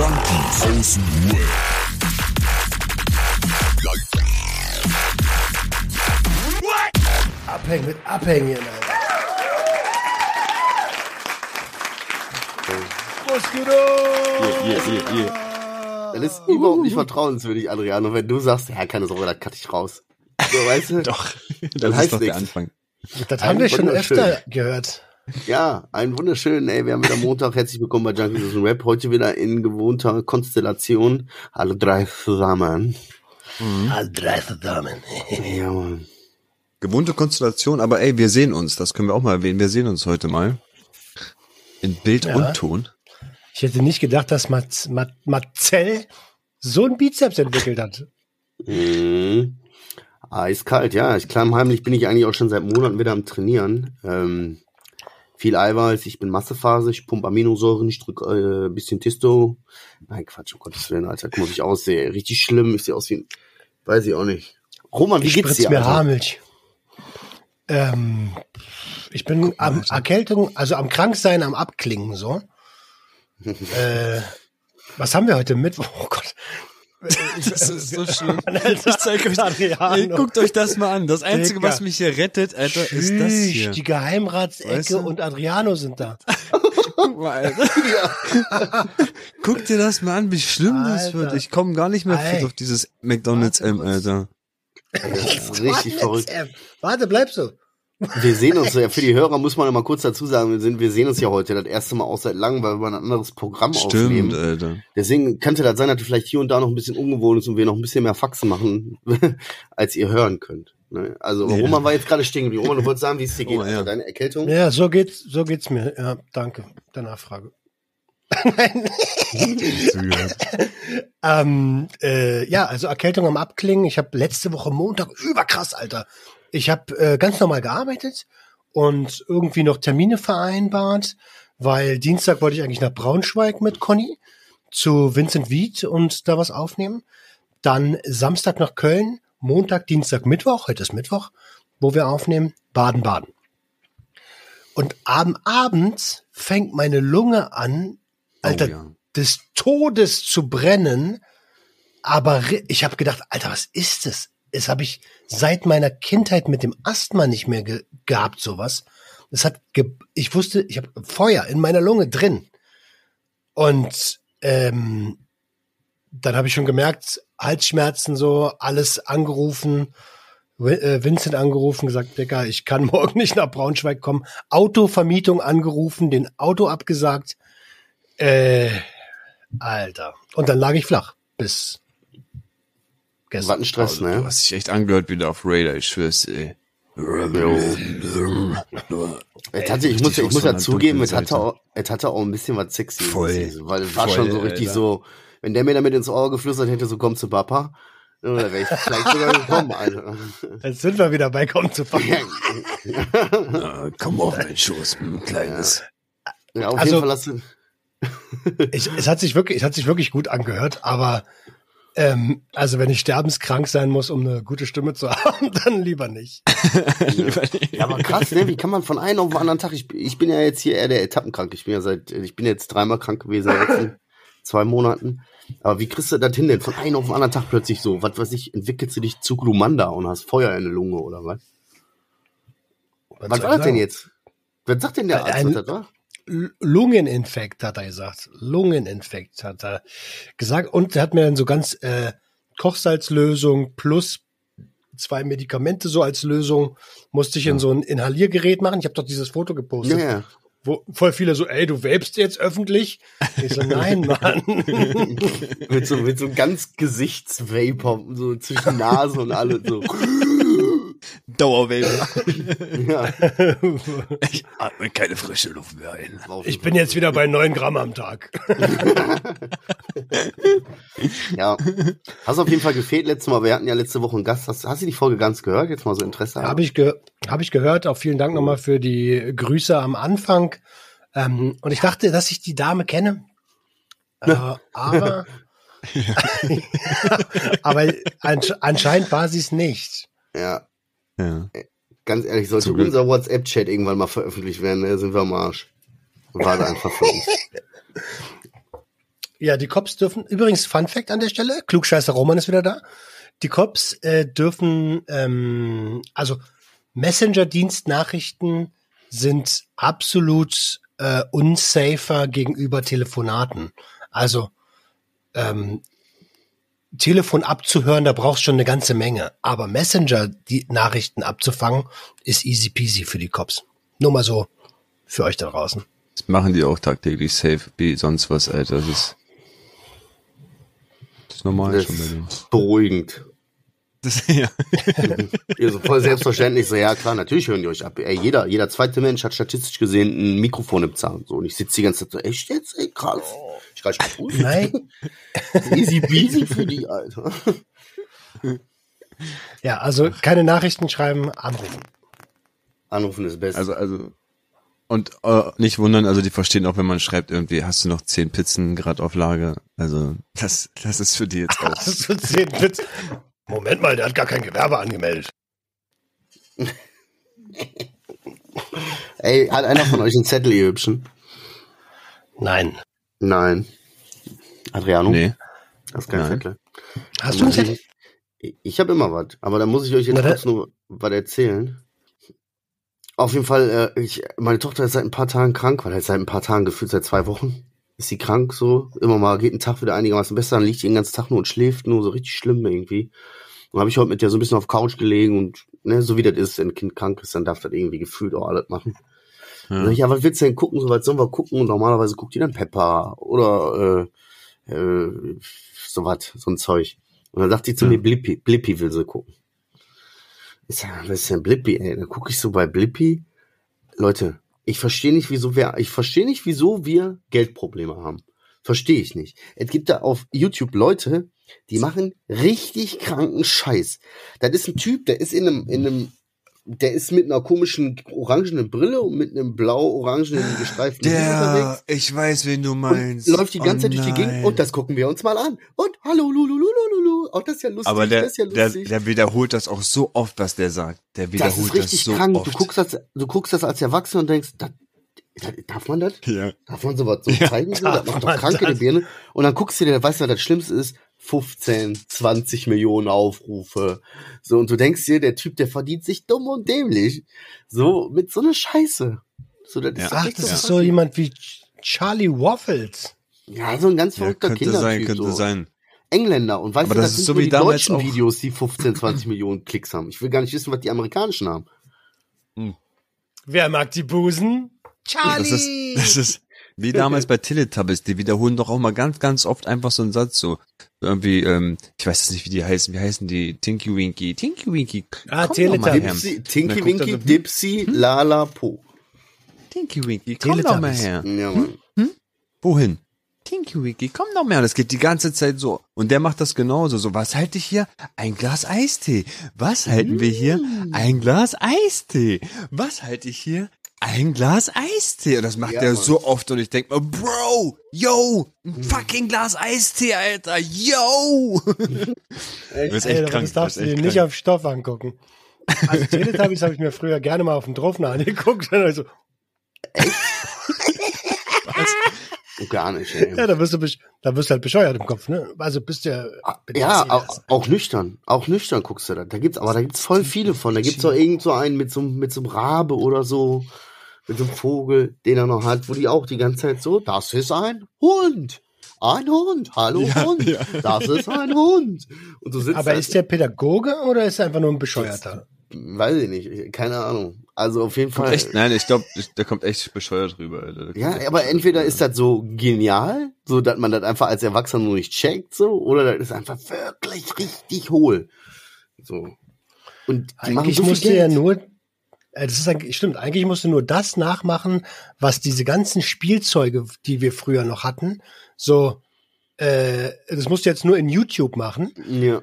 Junkies aus dem Web. Abhängen mit Abhängen, Alter. Was geht ab? Hier, hier, hier, hier. Das ist überhaupt nicht vertrauenswürdig, Adriano, wenn du sagst, ja, keine Sorge, da cut ich raus. So, weißt du? Doch, Das das heißt ist doch der nichts. Anfang. Das haben wir schon öfter gehört. Ja, einen wunderschönen, ey, wir haben wieder Montag, herzlich willkommen bei Junkies dem Rap, heute wieder in gewohnter Konstellation, alle drei zusammen. Alle drei zusammen. Ja, Mann. Gewohnte Konstellation, aber ey, wir sehen uns, das können wir auch mal erwähnen. Wir sehen uns heute mal. In Bild Ja. und Ton. Ich hätte nicht gedacht, dass Marcel so einen Bizeps entwickelt hat. Mhm. Eiskalt, ja. Ich klammheimlich bin ich eigentlich auch schon seit Monaten wieder am Trainieren. Ähm, viel Eiweiß, ich bin Massephase, ich pumpe Aminosäuren, ich drück äh, bisschen Testo. Nein, Quatsch, um Gottes Willen, Alter, guck mal, wie ich aussehe. Richtig schlimm, ich sehe aus wie ein, weiß ich auch nicht. Roman, wie Ich geht's dir, mir Alter? Haarmilch. Ähm, ich bin am Erkältung, also am Kranksein, am Abklingen so. äh, was haben wir heute Mittwoch? Oh Gott. Das ist so schlimm. Alter, Ich zeig euch, ey, guckt euch das mal an. Das Einzige, Digga. was mich hier rettet, Alter, ist das hier. Die Geheimratsecke Weißt du? und Adriano sind da. Guck mal, Alter. Guck dir das mal an, wie schlimm das Alter. wird. Ich komme gar nicht mehr fit auf dieses McDonalds M. Alter. Das ist richtig verrückt. Warte, bleib so. Wir sehen uns ja, für die Hörer muss man immer kurz dazu sagen, wir, sind, wir sehen uns ja heute das erste Mal auch seit langem, weil wir ein anderes Programm Stimmt, aufnehmen. Alter. Deswegen könnte das sein, dass vielleicht hier und da noch ein bisschen ungewohnt ist und wir noch ein bisschen mehr Faxen machen, als ihr hören könnt. Ne? Also Ja. Roman war jetzt gerade stehen geblieben. Roman, du wolltest sagen, wie es dir geht. Oh, ja. also deine Erkältung? Ja, so geht's, so geht's mir. Ja, danke der Nachfrage. Ähm, äh, ja, also Erkältung am Abklingen. Ich habe letzte Woche Montag überkrass, Alter. Ich habe äh, ganz normal gearbeitet und irgendwie noch Termine vereinbart, weil Dienstag wollte ich eigentlich nach Braunschweig mit Conny zu Vincent Wied und da was aufnehmen. Dann Samstag nach Köln, Montag, Dienstag, Mittwoch, heute ist Mittwoch, wo wir aufnehmen, Baden-Baden. Und am Abend fängt meine Lunge an, Alter, Oh, ja. des Todes zu brennen. Aber ich habe gedacht, Alter, was ist das? Das habe ich seit meiner Kindheit mit dem Asthma nicht mehr ge gehabt, sowas. Das hat, ge ich wusste, ich habe Feuer in meiner Lunge drin. Und ähm, dann habe ich schon gemerkt, Halsschmerzen so, alles angerufen, äh, Vincent angerufen, gesagt, Digga, ich kann morgen nicht nach Braunschweig kommen. Autovermietung angerufen, den Auto abgesagt. Äh, Alter. Und dann lag ich flach bis Was gestern. ein Stress, Du ne? hast dich echt angehört wieder auf Raider, ich schwör's, ey. Es hatte, ich muss, ich muss ja zugeben, es hatte, auch, es hatte auch ein bisschen was sexy. Voll. Weil es war Voll, schon so richtig Alter. so, wenn der mir damit ins Ohr geflüstert hätte, so komm zu Papa, dann wäre ich vielleicht sogar gekommen, Alter. Jetzt sind wir wieder bei Kaum zu fangen. Ah, komm auf meinen Schoß, mein Kleines. Ja, auf Also- jeden Fall hast du, Ich, es hat sich wirklich, es hat sich wirklich gut angehört, aber ähm, also wenn ich sterbenskrank sein muss, um eine gute Stimme zu haben, dann lieber nicht. Ja, aber krass, ne? Wie kann man von einem auf den anderen Tag? Ich, ich bin ja jetzt hier eher der Etappenkrank. Ich bin ja seit, ich bin jetzt dreimal krank gewesen in den letzten zwei Monaten. Aber wie kriegst du das hin denn? Von einem auf den anderen Tag plötzlich so, was weiß ich, entwickelst du dich zu Glumanda und hast Feuer in der Lunge oder was? Was soll war das denn jetzt? Was sagt denn der Arzt, Ein- was das war? Lungeninfekt, hat er gesagt. Lungeninfekt, hat er gesagt. Und er hat mir dann so ganz äh, Kochsalzlösung plus zwei Medikamente so als Lösung, musste ich in so ein Inhaliergerät machen. Ich habe doch dieses Foto gepostet, ja. wo voll viele so, ey, du vapest jetzt öffentlich? Ich so, nein, Mann. mit so, mit so ganz Gesichtsvapor, so zwischen Nase und alle, so. Dauerwelle. Ja. Ich atme keine frische Luft mehr ein. Ich bin jetzt wieder bei neun Gramm am Tag. Ja. Hast auf jeden Fall gefehlt letztes Mal. Wir hatten ja letzte Woche einen Gast. Hast, hast du die Folge ganz gehört? Jetzt mal so Interesse. Habe ich, ge hab ich gehört. Auch vielen Dank nochmal für die Grüße am Anfang. Ähm, und ich dachte, dass ich die Dame kenne. Äh, aber aber ansch anscheinend war sie es nicht. Ja. Ja. Ganz ehrlich, sollte Zum unser WhatsApp-Chat irgendwann mal veröffentlicht werden, ne, sind wir am Arsch. War da einfach für uns. Ja, die Cops dürfen, übrigens Fun Fact an der Stelle, Klugscheißer Roman ist wieder da. Die Cops äh, dürfen, ähm, also Messenger-Dienstnachrichten sind absolut äh, unsafer gegenüber Telefonaten. Also ähm, Telefon abzuhören, da brauchst schon eine ganze Menge. Aber Messenger, die Nachrichten abzufangen, ist easy peasy für die Cops. Nur mal so für euch da draußen. Das machen die auch tagtäglich safe, wie sonst was, Alter. Das ist, das ist normal Das schon bei denen. ist beruhigend. Das, ja. Ja, so voll selbstverständlich. So, ja klar, natürlich hören die euch ab. Ey, jeder, jeder zweite Mensch hat statistisch gesehen ein Mikrofon im Zahn. So, und ich sitze die ganze Zeit so, echt jetzt, ey, krass. Ich reiß mal Fuß. Nein. Easy peasy für die, Alter. Ja, also keine Nachrichten schreiben, anrufen. Anrufen ist best. Also, also, und äh, nicht wundern, also die verstehen auch, wenn man schreibt, irgendwie, hast du noch zehn Pizzen gerade auf Lager? Also, das, das ist für die jetzt auch. Das ist zehn Witz. Moment mal, der hat gar kein Gewerbe angemeldet. ey, hat einer von euch einen Zettel, ihr Hübschen? Nein. Nein. Adriano? Nee. Das ist kein Nein. Zettel. Hast du einen Zettel? Ich, ich habe immer was, aber da muss ich euch jetzt Na, kurz nur was erzählen. Auf jeden Fall, äh, ich, meine Tochter ist seit ein paar Tagen krank, weil halt seit ein paar Tagen gefühlt seit zwei Wochen ist sie krank so. Immer mal geht ein Tag wieder einigermaßen besser, dann liegt die den ganzen Tag nur und schläft nur so richtig schlimm irgendwie. Und habe ich heute mit der so ein bisschen auf Couch gelegen und ne, so wie das ist, wenn ein Kind krank ist, dann darf das irgendwie gefühlt auch alles machen. Ja. Ja. ja, was willst du denn gucken? So was sollen wir gucken? Und normalerweise guckt die dann Pepper oder äh, äh, so was, so ein Zeug. Und dann sagt die zu Ja. mir, Blippi, Blippi will sie gucken. Ich sag, was ist denn Blippi, ey? Dann gucke ich so bei Blippi. Leute, ich verstehe nicht, wieso wir, ich verstehe nicht, wieso wir Geldprobleme haben. Verstehe ich nicht. Es gibt da auf YouTube Leute, die machen richtig kranken Scheiß. Das ist ein Typ, der ist in einem, in einem, der ist mit einer komischen orangenen Brille und mit einem blau-orangenen gestreiften unterwegs. ich weiß, wen du Und läuft die ganze Oh Zeit durch die Gegend und das gucken wir uns mal an. Und hallo, lululululu. Auch das ist ja lustig. Aber der, das ist ja der, lustig. der wiederholt das auch so oft, was der sagt. Der das wiederholt ist richtig so krank. oft. Du guckst das, du guckst das als Erwachsener und denkst, das, das, darf man das? ja. Darf man sowas so Ja, zeigen? So? Das macht doch krank in das? der Birne. Und dann guckst du dir, weißt du, was das Schlimmste ist? 15, 20 Millionen Aufrufe. So, und du denkst dir, der Typ, der verdient sich dumm und dämlich. So, mit so einer Scheiße. So, das Ja. ist Ach, das so ist so jemand wie Charlie Waffles. Ja, so ein ganz ja, verrückter könnte Kindertyp. sein, könnte so. sein. Engländer. Und weißt Aber du, das das, ist sind so wie die damals deutschen auch- Videos, die 15, 20 Millionen Klicks haben. Ich will gar nicht wissen, was die amerikanischen haben. Wer mag die Busen? Das ist, das ist wie damals bei Teletubbies. Die wiederholen doch auch mal ganz, ganz oft einfach so einen Satz so. Irgendwie, ähm, ich weiß jetzt nicht, wie die heißen. Wie heißen die? Tinky Winky. Tinky Winky. Ah, komm doch mal Teletubbies. her. Tinky Winky, so, Dipsy, Lala, Po. Tinky Winky, komm doch mal her. Ja, Mann. Wohin? Tinky Winky, komm doch mal. Und das geht die ganze Zeit so. Und der macht das genauso. So, was halte ich hier? Ein Glas Eistee. Was halten wir hier? Ein Glas Eistee. Was halte ich hier? Ein Glas Eistee. Und das macht Ja, er Mann. so oft. Und ich denk mir, Bro, yo, ein fucking Glas Eistee, Alter, yo. Das ist echt aber krank. das darfst das du dir nicht krank. auf Stoff angucken. Also Teletubbies habe ich mir früher gerne mal auf dem Tropfen angeguckt. Und also, Gar nicht, ey. ja, da wirst du, da wirst du halt bescheuert im Kopf, ne? Also bist du ja. Ja, auch, auch nüchtern. Auch nüchtern guckst du da. Da gibt's, aber da gibt's voll viele von. Da gibt's auch irgend so einen mit so, mit so einem Rabe oder so. Mit so einem Vogel, den er noch hat, wo die auch die ganze Zeit so, das ist ein Hund. Ein Hund. Hallo Ja, Hund. ja. Das ist ein Hund. Und du sitzt Aber da- ist der Pädagoge oder ist er einfach nur ein Bescheuerter? weiß ich nicht, keine Ahnung. Also auf jeden Kommt Fall. echt, nein, ich glaube, der kommt echt bescheuert rüber, Alter. Ja, aber entweder rüber. ist das so genial, so dass man das einfach als Erwachsener nur nicht checkt, so, oder das ist einfach wirklich richtig hohl. So. Und die machen Eigentlich so viel musst du ja nur, das ist eigentlich, stimmt, eigentlich musst du nur das nachmachen, was diese ganzen Spielzeuge, die wir früher noch hatten, so, äh, das musst du jetzt nur in YouTube machen, Ja.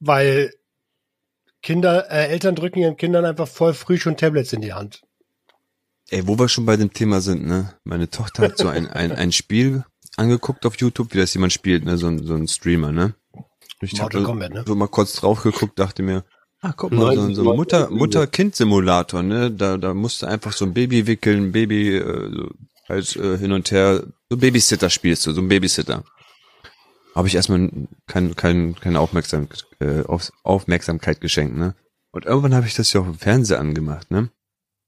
weil Kinder, äh, Eltern drücken ihren Kindern einfach voll früh schon Tablets in die Hand. Ey, wo wir schon bei dem Thema sind, ne? Meine Tochter hat so ein, ein, ein Spiel angeguckt auf YouTube, wie das jemand spielt, ne? So ein, so ein Streamer, ne? Ich hab Mortal Kombat, ne? so mal kurz drauf geguckt, dachte mir, ah, guck mal, so, so ein 90, Mutter, Mutter-Kind-Simulator, ne? Da, da musst du einfach so ein Baby wickeln, Baby, äh, so halt äh, hin und her so Babysitter spielst, du, so ein Babysitter. Habe ich erstmal kein, kein, keine Aufmerksam, äh, Auf, Aufmerksamkeit geschenkt, ne? Und irgendwann habe ich das ja auch im Fernseher angemacht, ne?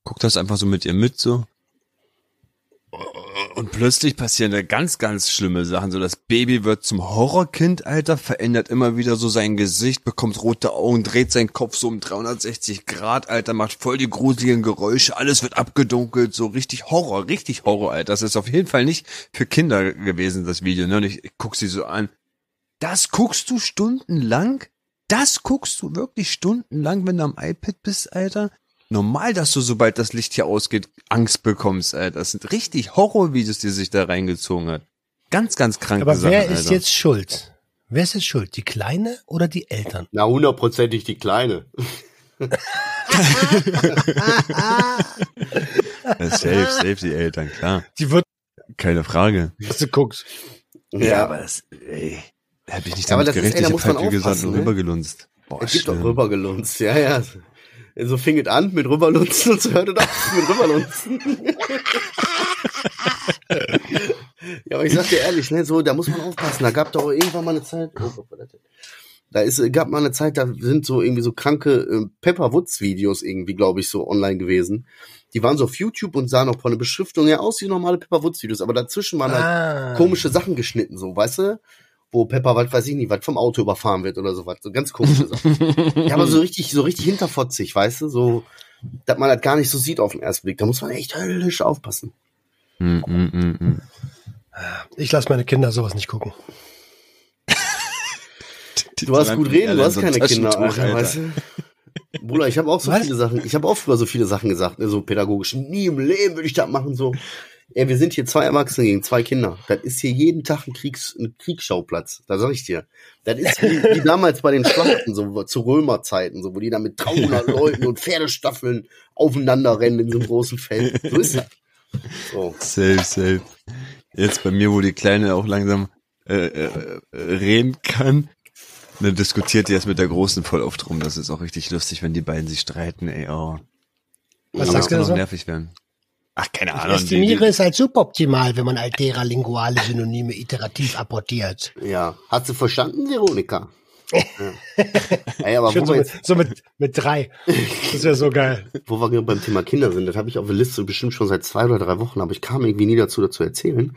Guck das einfach so mit ihr mit, so. Und plötzlich passieren da ganz, ganz schlimme Sachen. So, das Baby wird zum Horrorkind, Alter, verändert immer wieder so sein Gesicht, bekommt rote Augen, dreht seinen Kopf so um 360 Grad, Alter, macht voll die gruseligen Geräusche, alles wird abgedunkelt, so richtig Horror, richtig Horror, Alter. Das ist auf jeden Fall nicht für Kinder gewesen, das Video, ne? Und ich, ich guck sie so an. Das guckst du stundenlang? Das guckst du wirklich stundenlang, wenn du am iPad bist, Alter? Normal, dass du, sobald das Licht hier ausgeht, Angst bekommst, Alter. Das sind richtig Horrorvideos, die sich da reingezogen hat. Ganz, ganz krank. Aber wer ist Alter. jetzt schuld? Wer ist jetzt schuld? Die Kleine oder die Eltern? Na, hundertprozentig die Kleine. safe, safe die Eltern, klar. Die wird. Keine Frage. Was du guckst. Ja, ja aber das, ey, da hab ich nicht damit gerechnet. Ist, ey, ich hab halt, wie gesagt, ne? rübergelunzt. Boah, es gibt doch rübergelunzt, ja, ja. So fing es an mit Rüberlunzen und so hörte das mit Rüberlunzen. ja, aber ich sag dir ehrlich, ne, so, da muss man aufpassen. Da gab doch irgendwann mal eine Zeit, oh, da ist, gab mal eine Zeit, da sind so irgendwie so kranke äh, Pepper Woods Videos irgendwie, glaube ich, so online gewesen. Die waren so auf YouTube und sahen auch von der Beschriftung her aus wie normale Pepper Woods Videos, aber dazwischen waren halt ah. komische Sachen geschnitten, so, weißt du? Wo Pepper, was weiß ich nicht, was vom Auto überfahren wird oder sowas. So ganz komische Sachen. ja, aber so richtig, so richtig hinterfotzig, weißt du, so, dass man das gar nicht so sieht auf den ersten Blick. Da muss man echt höllisch aufpassen. Mm, mm, mm, mm. ich lasse meine Kinder sowas nicht gucken. du hast gut reden, du hast keine Kinder, Alter, weißt du? Bruder, ich habe auch so Was? viele Sachen, ich habe auch früher so viele Sachen gesagt, ne, so pädagogisch. Nie im Leben würde ich das machen, so. Ey, wir sind hier zwei Erwachsene gegen zwei Kinder. Das ist hier jeden Tag ein, Kriegs-, ein Kriegsschauplatz. Da sag ich dir. Das ist wie, wie damals bei den Schlachten, so zu Römerzeiten, so, wo die da mit 300 Leuten und Pferdestaffeln aufeinander rennen in so einem großen Feld. So ist das. So. Safe, safe. Jetzt bei mir, wo die Kleine auch langsam äh, äh, reden kann, dann diskutiert die erst mit der Großen voll oft rum. Das ist auch richtig lustig, wenn die beiden sich streiten, ey, oh. Was sagst du da so? nervig werden. Ach, keine Ahnung. Ich estimiere es als suboptimal, wenn man altera linguale Synonyme iterativ apportiert. Ja. Hat sie verstanden, Veronika? ja. Ey, aber Schön so, mit, so mit, mit drei. Das wäre so geil. Wo wir beim Thema Kinder sind, das habe ich auf der Liste bestimmt schon seit zwei oder drei Wochen, aber ich kam irgendwie nie dazu, dazu erzählen.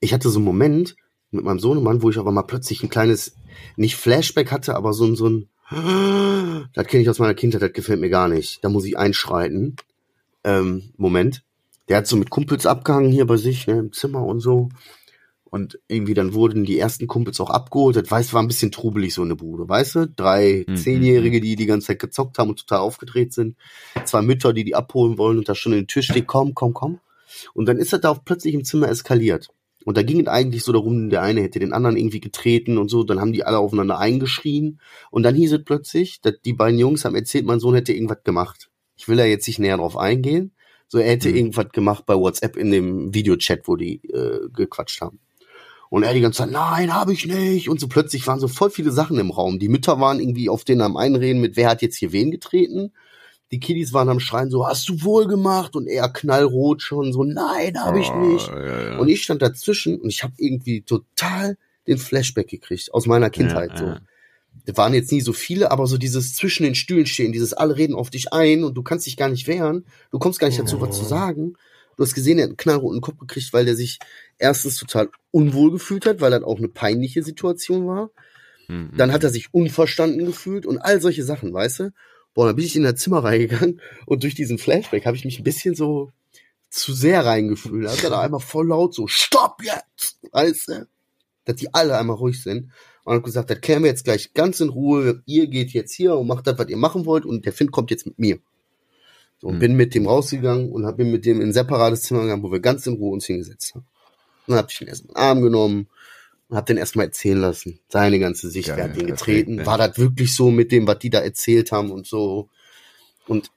Ich hatte so einen Moment mit meinem Sohnemann, wo ich aber mal plötzlich ein kleines, nicht Flashback hatte, aber so ein, so ein, das kenne ich aus meiner Kindheit, das gefällt mir gar nicht. Da muss ich einschreiten. Ähm, Moment der hat so mit Kumpels abgehangen hier bei sich, ne, im Zimmer und so. Und irgendwie dann wurden die ersten Kumpels auch abgeholt. Das weiß, war ein bisschen trubelig so eine Bude, weißt du? Drei mhm. Zehnjährige, die die ganze Zeit gezockt haben und total aufgedreht sind. Zwei Mütter, die die abholen wollen und da schon in den Tisch steht, komm, komm, komm. Und dann ist er da auch plötzlich im Zimmer eskaliert. Und da ging es eigentlich so darum, der eine hätte den anderen irgendwie getreten und so. Dann haben die alle aufeinander eingeschrien. Und dann hieß es plötzlich, dass die beiden Jungs haben erzählt, mein Sohn hätte irgendwas gemacht. Ich will da jetzt nicht näher drauf eingehen. So, er hätte mhm. irgendwas gemacht bei WhatsApp in dem Videochat, wo die äh, gequatscht haben. Und er die ganze Zeit, nein, habe ich nicht. Und so plötzlich waren so voll viele Sachen im Raum. Die Mütter waren irgendwie auf den am Einreden mit, wer hat jetzt hier wen getreten. Die Kiddies waren am Schreien so, hast du wohl gemacht? Und er knallrot schon so, nein, habe ich nicht. Oh, ja, ja. Und ich stand dazwischen und ich habe irgendwie total den Flashback gekriegt aus meiner Kindheit. Ja, so waren jetzt nie so viele, aber so dieses zwischen den Stühlen stehen, dieses alle reden auf dich ein und du kannst dich gar nicht wehren, du kommst gar nicht dazu, was zu sagen. Du hast gesehen, er hat einen knallroten Kopf gekriegt, weil der sich erstens total unwohl gefühlt hat, weil das auch eine peinliche Situation war. Mhm. Dann hat er sich unverstanden gefühlt und all solche Sachen, weißt du? Boah, dann bin ich in das Zimmer reingegangen und durch diesen Flashback habe ich mich ein bisschen so zu sehr reingefühlt. Da hat er da einmal voll laut so, stopp jetzt! Weißt du? Dass die alle einmal ruhig sind und hat gesagt, das kämen wir jetzt gleich ganz in Ruhe. Ihr geht jetzt hier und macht das, was ihr machen wollt und der Finn kommt jetzt mit mir. So, und mhm. bin mit dem rausgegangen und hab bin mit dem in ein separates Zimmer gegangen, wo wir ganz in Ruhe uns hingesetzt haben. Und dann hab ich ihn erstmal in den Arm genommen und hab den erstmal erzählen lassen. Seine ganze Sicht, Geil, wer hat ihn getreten? Perfekt, War das wirklich so mit dem, was die da erzählt haben und so? Und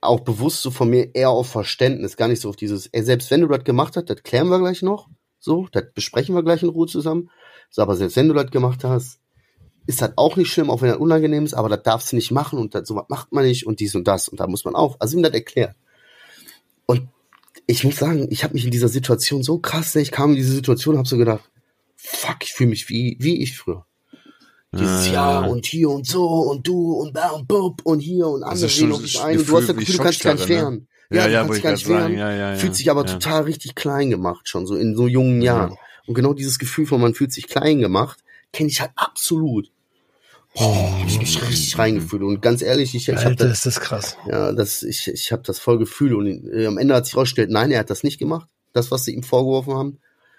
auch bewusst so von mir eher auf Verständnis, gar nicht so auf dieses, ey, selbst wenn du das gemacht hast, das klären wir gleich noch. So, das besprechen wir gleich in Ruhe zusammen. So, aber selbst wenn du das gemacht hast, ist das auch nicht schlimm, auch wenn das unangenehm ist, aber das darfst du nicht machen und das, sowas macht man nicht und dies und das und da muss man auch, also ihm das erklärt. Und ich muss sagen, ich habe mich in dieser Situation so krass, ich kam in diese Situation, habe so gedacht, fuck, ich fühle mich wie wie ich früher. Dieses Ja, Jahr und hier und so und du und da und bub und hier und andere ist reden schon auf dich ein und du hast das Gefühl du kannst dich gar nicht Schockstarre, ne? wehren. Ja, ja, du kannst ich dich gar nicht wehren. ja, ja, ja. Fühlt sich aber Ja. total richtig klein gemacht schon, so in so jungen Jahren. Und genau dieses Gefühl von man fühlt sich klein gemacht, kenne ich halt absolut. Boah, hab ich mich richtig reingefühlt. Und ganz ehrlich, ich, ich habe das, ist das krass. ja, das, ich, ich habe das voll Gefühl. Und äh, am Ende hat sich rausgestellt, nein, er hat das nicht gemacht. Das, was sie ihm vorgeworfen haben.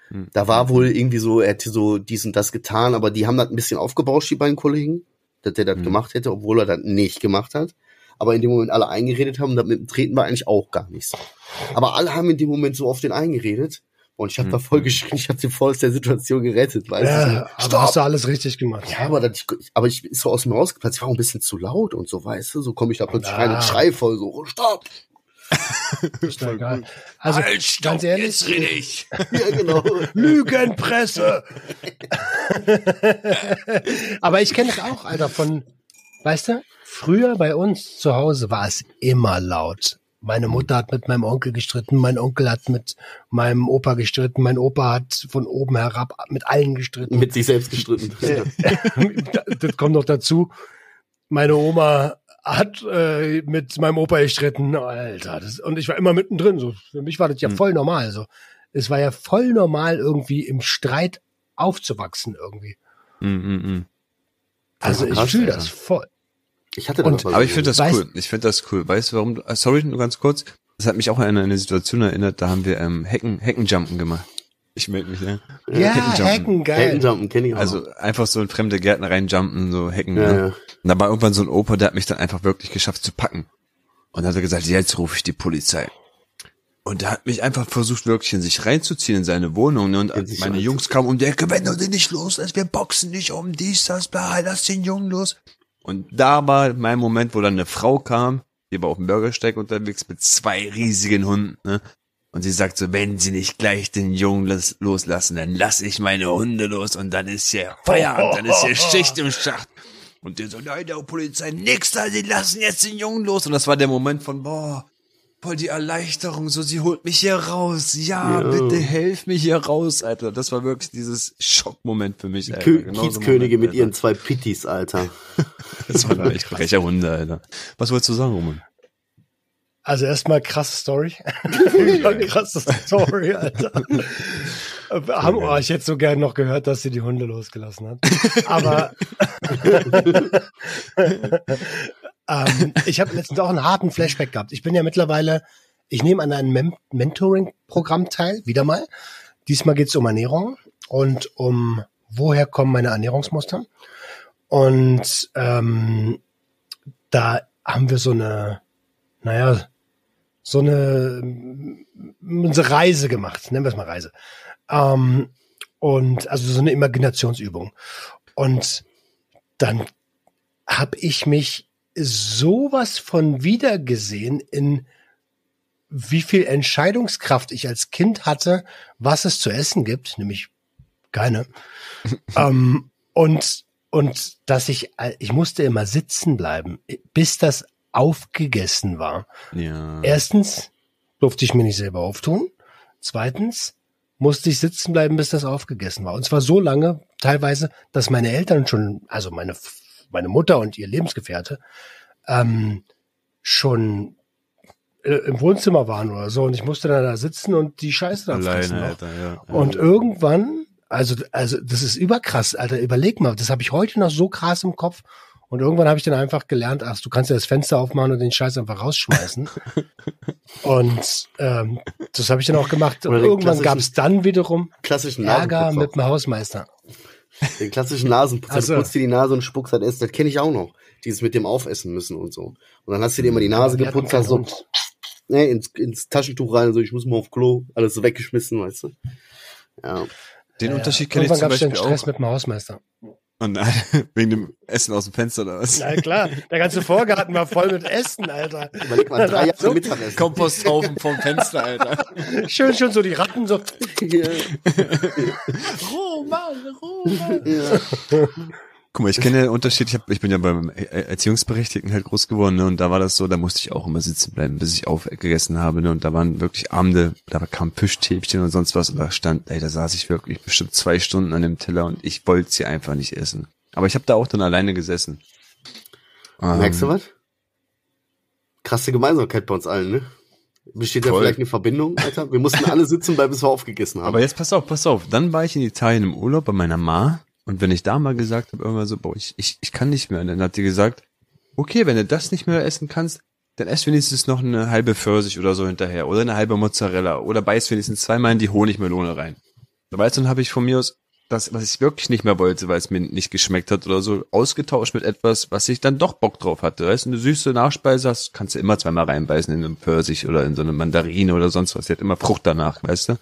Hm. Da war wohl irgendwie so, er hätte so dies und das getan, aber die haben das ein bisschen aufgebauscht, die beiden Kollegen, dass er das Hm. gemacht hätte, obwohl er das nicht gemacht hat. Aber in dem Moment alle eingeredet haben, das mit dem Treten war eigentlich auch gar nicht so. Aber alle haben in dem Moment so auf den eingeredet. Und ich habe da voll geschrien, ich habe sie voll aus der Situation gerettet, weißt Ja, du? aber hast du alles richtig gemacht. Ja, aber, das, aber ich ist so aus mir rausgeplatzt. Ich war auch ein bisschen zu laut und so, weißt du? So komme ich da plötzlich rein und schrei voll so, oh, stopp! Ist doch egal. Also, Halt, ganz ehrlich, rede ich. Ja, genau. Lügenpresse. Aber ich kenne das auch, Alter, von, weißt du, früher bei uns zu Hause war es immer laut. Meine Mutter hat mit meinem Onkel gestritten, mein Onkel hat mit meinem Opa gestritten, mein Opa hat von oben herab mit allen gestritten. Mit sich selbst gestritten. das kommt noch dazu. Meine Oma hat äh, mit meinem Opa gestritten, Alter. Das, und ich war immer mittendrin. So für mich war das ja voll normal. So es war ja voll normal irgendwie im Streit aufzuwachsen irgendwie. Mm, mm, mm. Also ich fühle das voll. Ich hatte Und- Aber ich finde das Weißt- cool. Ich finde das cool. Weißt du warum? äh, Sorry, nur ganz kurz. Das hat mich auch an eine Situation erinnert, da haben wir ähm, Hecken, Heckenjumpen gemacht. Ich melde mich, ja. Ja, Heckenjumpen. Hacken, geil. Heckenjumpen kenne ich auch. Also einfach so in fremde Gärten reinjumpen, so Hecken. Ja, ne? ja. Und da war irgendwann so ein Opa, der hat mich dann einfach wirklich geschafft zu packen. Und dann hat er gesagt, jetzt rufe ich die Polizei. Und der hat mich einfach versucht, wirklich in sich reinzuziehen, in seine Wohnung. Ne? Und sich meine. Jungs kamen um die Ecke, wenn du den nicht loslässt, wir boxen dich um dies, das, bla, lass den Jungen los. Und da war mein Moment, wo dann eine Frau kam, die war auf dem Bürgersteig unterwegs mit zwei riesigen Hunden, ne? Und sie sagt so, wenn sie nicht gleich den Jungen los- loslassen, dann lass ich meine Hunde los und dann ist hier Feierabend, dann ist hier Schicht im Schacht. Und der so, nein, der Polizei, nix da, sie lassen jetzt den Jungen los. Und das war der Moment von, boah, voll die Erleichterung, so, sie holt mich hier raus. Ja, Ja. bitte helf mich hier raus, Alter. Das war wirklich dieses Schockmoment für mich, Alter. Kö Genau Kiezkönige mit ihren zwei Pittis, Alter. Alter. Das waren echt freche Hunde, Alter. Was wolltest du sagen, Roman? Also erstmal krasse Story. krasse Story, Alter. Haben, oh, ich hätte so gern noch gehört, dass sie die Hunde losgelassen hat. Aber ähm, ich habe letztens auch einen harten Flashback gehabt. Ich bin ja mittlerweile, ich nehme an einem Mem Mentoring-Programm teil, wieder mal. Diesmal geht es um Ernährung und um woher kommen meine Ernährungsmuster. Und ähm, da haben wir so eine, naja, so eine unsere Reise gemacht, nennen wir es mal Reise. Ähm, und also so eine Imaginationsübung. Und dann habe ich mich sowas von wiedergesehen in wie viel Entscheidungskraft ich als Kind hatte, was es zu essen gibt, nämlich keine. ähm, und und dass ich ich musste immer sitzen bleiben, bis das aufgegessen war. Ja. Erstens durfte ich mir nicht selber auftun. Zweitens musste ich sitzen bleiben, bis das aufgegessen war. Und zwar so lange, teilweise, dass meine Eltern schon, also meine, meine Mutter und ihr Lebensgefährte, ähm, schon äh, im Wohnzimmer waren oder so. Und ich musste dann da sitzen und die Scheiße da fressen. Alleine, noch. Alter, ja. Und irgendwann, also, also das ist überkrass, Alter, überleg mal, das habe ich heute noch so krass im Kopf. Und irgendwann habe ich dann einfach gelernt, ach, du kannst ja das Fenster aufmachen und den Scheiß einfach rausschmeißen. und ähm, das habe ich dann auch gemacht. Und irgendwann gab es dann wiederum Klassischen Ärger mit dem Hausmeister. Den klassischen Nasenputzer. Also- Du putzt dir die Nase und spuckst halt Essen. Das kenne ich auch noch. Dieses mit dem Aufessen müssen und so. Und dann hast du dir immer die Nase Wir hatten geputzt, hast so ne, ins, ins Taschentuch rein, so ich muss mal auf Klo, alles so weggeschmissen, weißt du. Ja. Den Ja, Unterschied kenne ich zum Beispiel Stress auch. mit dem Hausmeister. Und, wegen dem Essen aus dem Fenster oder was? Na klar, der ganze Vorgarten war voll mit Essen, Alter. Überleg mal, drei Jahre So. Mittagessen. Komposthaufen vom Fenster, Alter. Schön, schön so die Ratten so. Ja. Roman, Roman. Ja. Guck mal, ich kenne den Unterschied. Ich, hab, ich bin ja beim Er- Erziehungsberechtigten halt groß geworden, ne? Und da war das so, da musste ich auch immer sitzen bleiben, bis ich aufgegessen habe, ne? Und da waren wirklich Abende, da kam Fischstäbchen und sonst was, und da stand, ey, da saß ich wirklich bestimmt zwei Stunden an dem Teller und ich wollte sie einfach nicht essen. Aber ich habe da auch dann alleine gesessen. Ähm, Merkst du was? Krasse Gemeinsamkeit bei uns allen, ne? Besteht da Voll. vielleicht eine Verbindung, Alter? Wir mussten alle sitzen bleiben, bis wir aufgegessen haben. Aber jetzt pass auf, pass auf. Dann war ich in Italien im Urlaub bei meiner Ma und wenn ich da mal gesagt habe, irgendwann so, boah, ich, ich, ich kann nicht mehr, und dann hat die gesagt, okay, wenn du das nicht mehr essen kannst, dann ess wenigstens noch eine halbe Pfirsich oder so hinterher oder eine halbe Mozzarella oder beiß wenigstens zweimal in die Honigmelone rein. Da weißt du, dann habe ich von mir aus das, was ich wirklich nicht mehr wollte, weil es mir nicht geschmeckt hat oder so, ausgetauscht mit etwas, was ich dann doch Bock drauf hatte. Weißt du, eine süße Nachspeise hast, kannst du immer zweimal reinbeißen in einen Pfirsich oder in so eine Mandarine oder sonst was. Die hat immer Frucht danach, weißt du? Und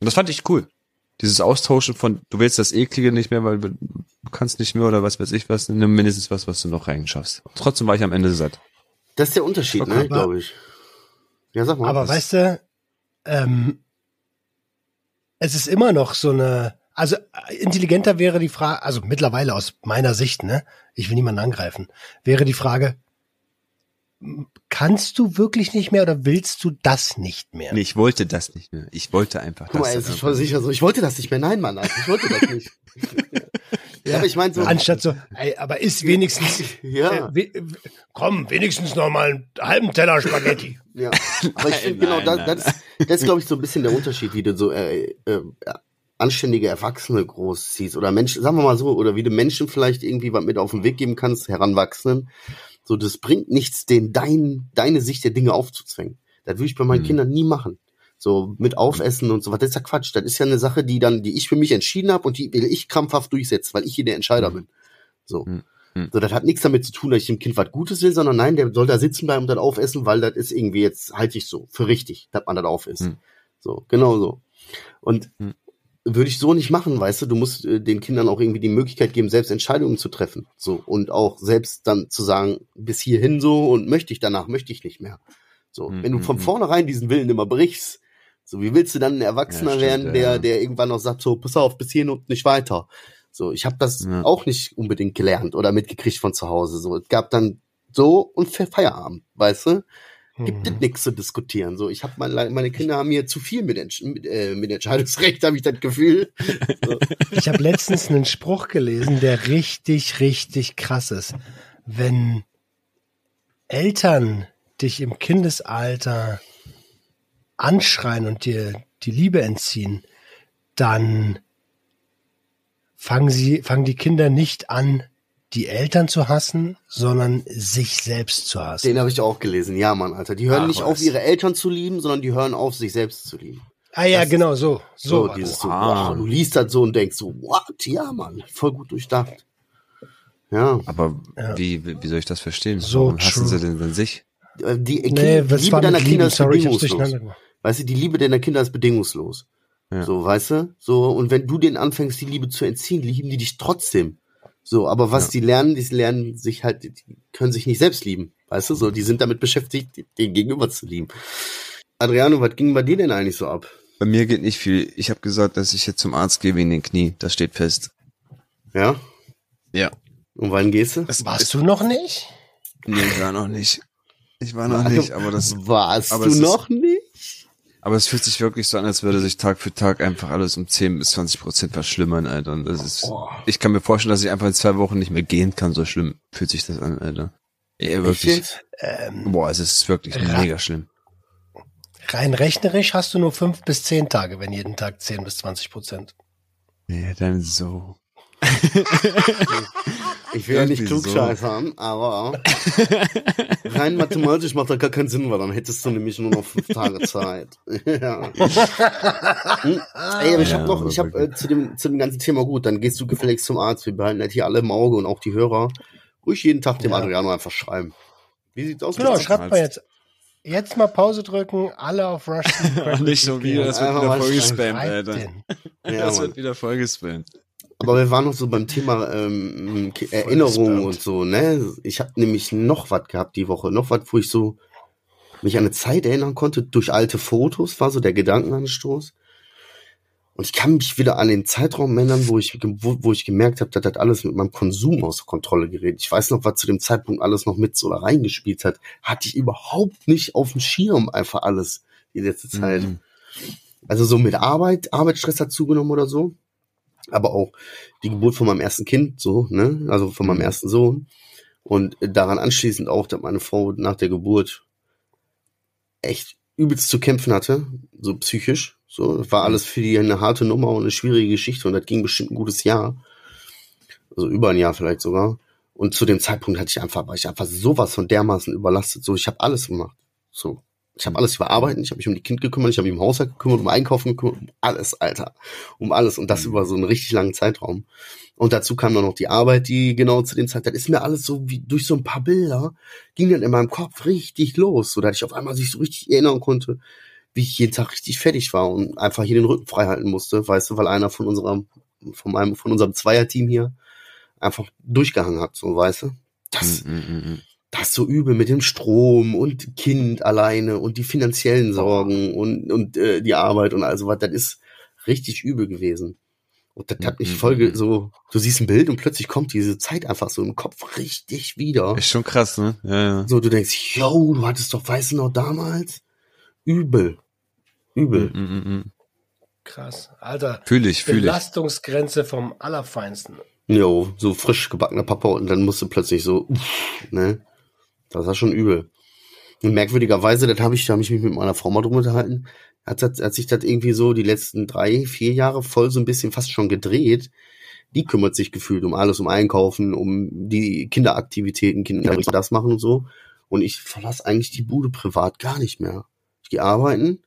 das fand ich cool. Dieses Austauschen von, du willst das Eklige nicht mehr, weil du kannst nicht mehr oder was weiß ich was, nimm mindestens was, was du noch reinschaffst. Trotzdem war ich am Ende satt. das ist der Unterschied, ne, Aber- glaube ich. Ja, sag mal. Aber was. weißt du, ähm, es ist immer noch so eine, also äh, intelligenter wäre die Frage, also mittlerweile aus meiner Sicht, ne, ich will niemanden angreifen, wäre die Frage, kannst du wirklich nicht mehr oder willst du das nicht mehr? Nee, ich wollte das nicht mehr. Ich wollte einfach Guck mal, das. es ist voll sicher so. Ich wollte das nicht mehr. Nein, Mann, Alter, ich wollte das nicht. ja, aber ich meine so. Anstatt so, ey, aber ist wenigstens, Ja. äh, we, komm, wenigstens noch mal einen halben Teller Spaghetti. Ja, aber ich finde genau, nein, das, das, ist- das ist, glaube ich, so ein bisschen der Unterschied, wie du so äh, äh, anständige Erwachsene großziehst oder Menschen, sagen wir mal so, oder wie du Menschen vielleicht irgendwie was mit auf den Weg geben kannst, Heranwachsenden. So, das bringt nichts, denen dein, deine Sicht der Dinge aufzuzwängen. Das würde ich bei meinen Mhm. Kindern nie machen. So mit Aufessen und so was, das ist ja Quatsch. Das ist ja eine Sache, die dann, die ich für mich entschieden habe und die will ich krampfhaft durchsetzen, weil ich hier der Entscheider Mhm. bin. So. Mhm. Mhm. So, das hat nichts damit zu tun, dass ich dem Kind was Gutes will, sondern nein, der soll da sitzen bleiben und das aufessen, weil das ist irgendwie jetzt, halte ich so für richtig, dass man das aufisst. Mhm. So, genau so. Und Mhm. Würde ich so nicht machen, weißt du, du musst äh, den Kindern auch irgendwie die Möglichkeit geben, selbst Entscheidungen zu treffen. So, und auch selbst dann zu sagen, bis hierhin so und möchte ich danach, möchte ich nicht mehr. So, Mhm, wenn du von mhm. vornherein diesen Willen immer brichst, so, wie willst du dann ein Erwachsener Ja, stimmt, werden, der, ja. der irgendwann noch sagt, so, pass auf, bis hierhin und nicht weiter. So, ich habe das Ja. auch nicht unbedingt gelernt oder mitgekriegt von zu Hause. So, es gab dann so und Fe- Feierabend, weißt du? Gibt es Mhm. nichts zu diskutieren. So, ich habe meine, meine Kinder haben mir zu viel mit, Entsch mit, äh, mit Entscheidungsrecht, habe ich das Gefühl. So. Ich habe letztens einen Spruch gelesen, der richtig, richtig krass ist. Wenn Eltern dich im Kindesalter anschreien und dir die Liebe entziehen, dann fangen sie, fangen die Kinder nicht an, die Eltern zu hassen, sondern sich selbst zu hassen. Den habe ich auch gelesen. Ja, Mann, Alter. Die hören Ach, nicht was. auf, ihre Eltern zu lieben, sondern die hören auf, sich selbst zu lieben. ah ja, das- genau, so. So, So, dieses so, wow, du liest das so und denkst so, what? Ja, Mann, voll gut durchdacht. Ja. Aber Ja. wie, wie soll ich das verstehen? So Warum hassen true. sie denn dann sich? Äh, Die, Nee, die das Liebe war deiner mit Kinder Lieben, ist sorry, bedingungslos. Weißt du, die Liebe deiner Kinder ist bedingungslos. Ja. So, weißt du? So, und wenn du denen anfängst, die Liebe zu entziehen, lieben die dich trotzdem. So, aber was Ja. die lernen, die lernen sich halt, die können sich nicht selbst lieben. Weißt du, so, die sind damit beschäftigt, den Gegenüber zu lieben. Adriano, was ging bei dir denn eigentlich so ab? Bei mir geht nicht viel. Ich habe gesagt, dass ich jetzt zum Arzt gehe wegen den Knie. Das steht fest. Ja? Ja. Und wann gehst du? Es, Warst du noch nicht? Nee, ich war noch nicht. Ich war noch nicht, aber das, Warst aber du es ist- noch nicht? Aber es fühlt sich wirklich so an, als würde sich Tag für Tag einfach alles um 10 bis 20 Prozent verschlimmern, Alter. Und das ist, ich kann mir vorstellen, dass ich einfach in zwei Wochen nicht mehr gehen kann. So schlimm fühlt sich das an, Alter. Ja, wirklich. Ähm, Boah, es ist wirklich mega schlimm. rein rechnerisch hast du nur fünf bis zehn Tage, wenn jeden Tag 10 bis 20 Prozent. Ja, dann so. Ich will ja nicht Irgendwie so. klugscheißern, aber rein mathematisch macht das gar keinen Sinn, weil dann hättest du nämlich nur noch fünf Tage Zeit. ja. Hm. Ey, aber ich Ja, hab noch, ich hab äh, zu dem zu dem ganzen Thema gut, dann gehst du gefälligst zum Arzt, wir behalten das hier alle im Auge und auch die Hörer. Ruhig jeden Tag dem Ja. Adriano einfach schreiben. Wie sieht's aus? Genau, schreibt mal jetzt. Jetzt mal Pause drücken, alle auf Rush. Nicht schon wieder, das wird wieder mal vollgespammt, Schreibt Alter. Ja, Das Mann. wird wieder vollgespammt. Aber wir waren noch so beim Thema ähm, Erinnerungen und so, ne? Ich habe nämlich noch was gehabt die Woche, noch was, wo ich so mich an eine Zeit erinnern konnte durch alte Fotos, war so der Gedankenanstoß. Und ich kann mich wieder an den Zeitraum erinnern, wo ich, wo, wo ich gemerkt habe, dass das alles mit meinem Konsum aus Kontrolle gerät. Ich weiß noch, was zu dem Zeitpunkt alles noch mit da reingespielt hat. Hatte ich überhaupt nicht auf dem Schirm einfach alles die letzte Zeit. Mhm. Also so mit Arbeit, Arbeitsstress hat zugenommen oder so. Aber auch die Geburt von meinem ersten Kind, so, ne? Also von meinem Mhm. ersten Sohn. Und daran anschließend auch, dass meine Frau nach der Geburt echt übelst zu kämpfen hatte, so psychisch. So, das war alles für die eine harte Nummer und eine schwierige Geschichte und das ging bestimmt ein gutes Jahr. Also über ein Jahr vielleicht sogar. Und zu dem Zeitpunkt hatte ich einfach, war ich einfach sowas von dermaßen überlastet. So, ich habe alles gemacht. So, ich habe alles überarbeitet, ich habe mich um die Kind gekümmert, ich habe mich um Haushalt gekümmert, um Einkaufen gekümmert, um alles, Alter. Um alles. Und das über so einen richtig langen Zeitraum. Und dazu kam dann noch die Arbeit, die genau zu dem Zeit, das ist mir alles so wie durch so ein paar Bilder, ging dann in meinem Kopf richtig los, so dass ich auf einmal sich so richtig erinnern konnte, wie ich jeden Tag richtig fertig war und einfach hier den Rücken frei halten musste, weißt du, weil einer von unserem, von meinem, von unserem Zweierteam hier einfach durchgehangen hat, so, weißt du. Das, Mhm, mhm, mhm. Das ist so übel mit dem Strom und Kind alleine und die finanziellen Sorgen und, und äh, die Arbeit und also was, das ist richtig übel gewesen. Und das hat mich voll mhm. so, du siehst ein Bild und plötzlich kommt diese Zeit einfach so im Kopf richtig wieder. Ist schon krass, ne? Ja, ja. So, du denkst, yo, du hattest doch, weißt du noch, damals? Übel. Übel. Mhm, mhm, mhm. Krass. Alter. Fühl ich, fühl ich. Belastungsgrenze vom Allerfeinsten. Jo, so frisch gebackener Papa und dann musst du plötzlich so, uff, ne? Das war schon übel. Und merkwürdigerweise, das habe ich, da habe ich mich mit meiner Frau mal drum unterhalten, hat, hat, hat sich das irgendwie so die letzten drei, vier Jahre voll so ein bisschen fast schon gedreht. Die kümmert sich gefühlt um alles, um Einkaufen, um die Kinderaktivitäten, Kinder das machen und so. Und ich verlasse eigentlich die Bude privat gar nicht mehr. Ich gehe arbeiten,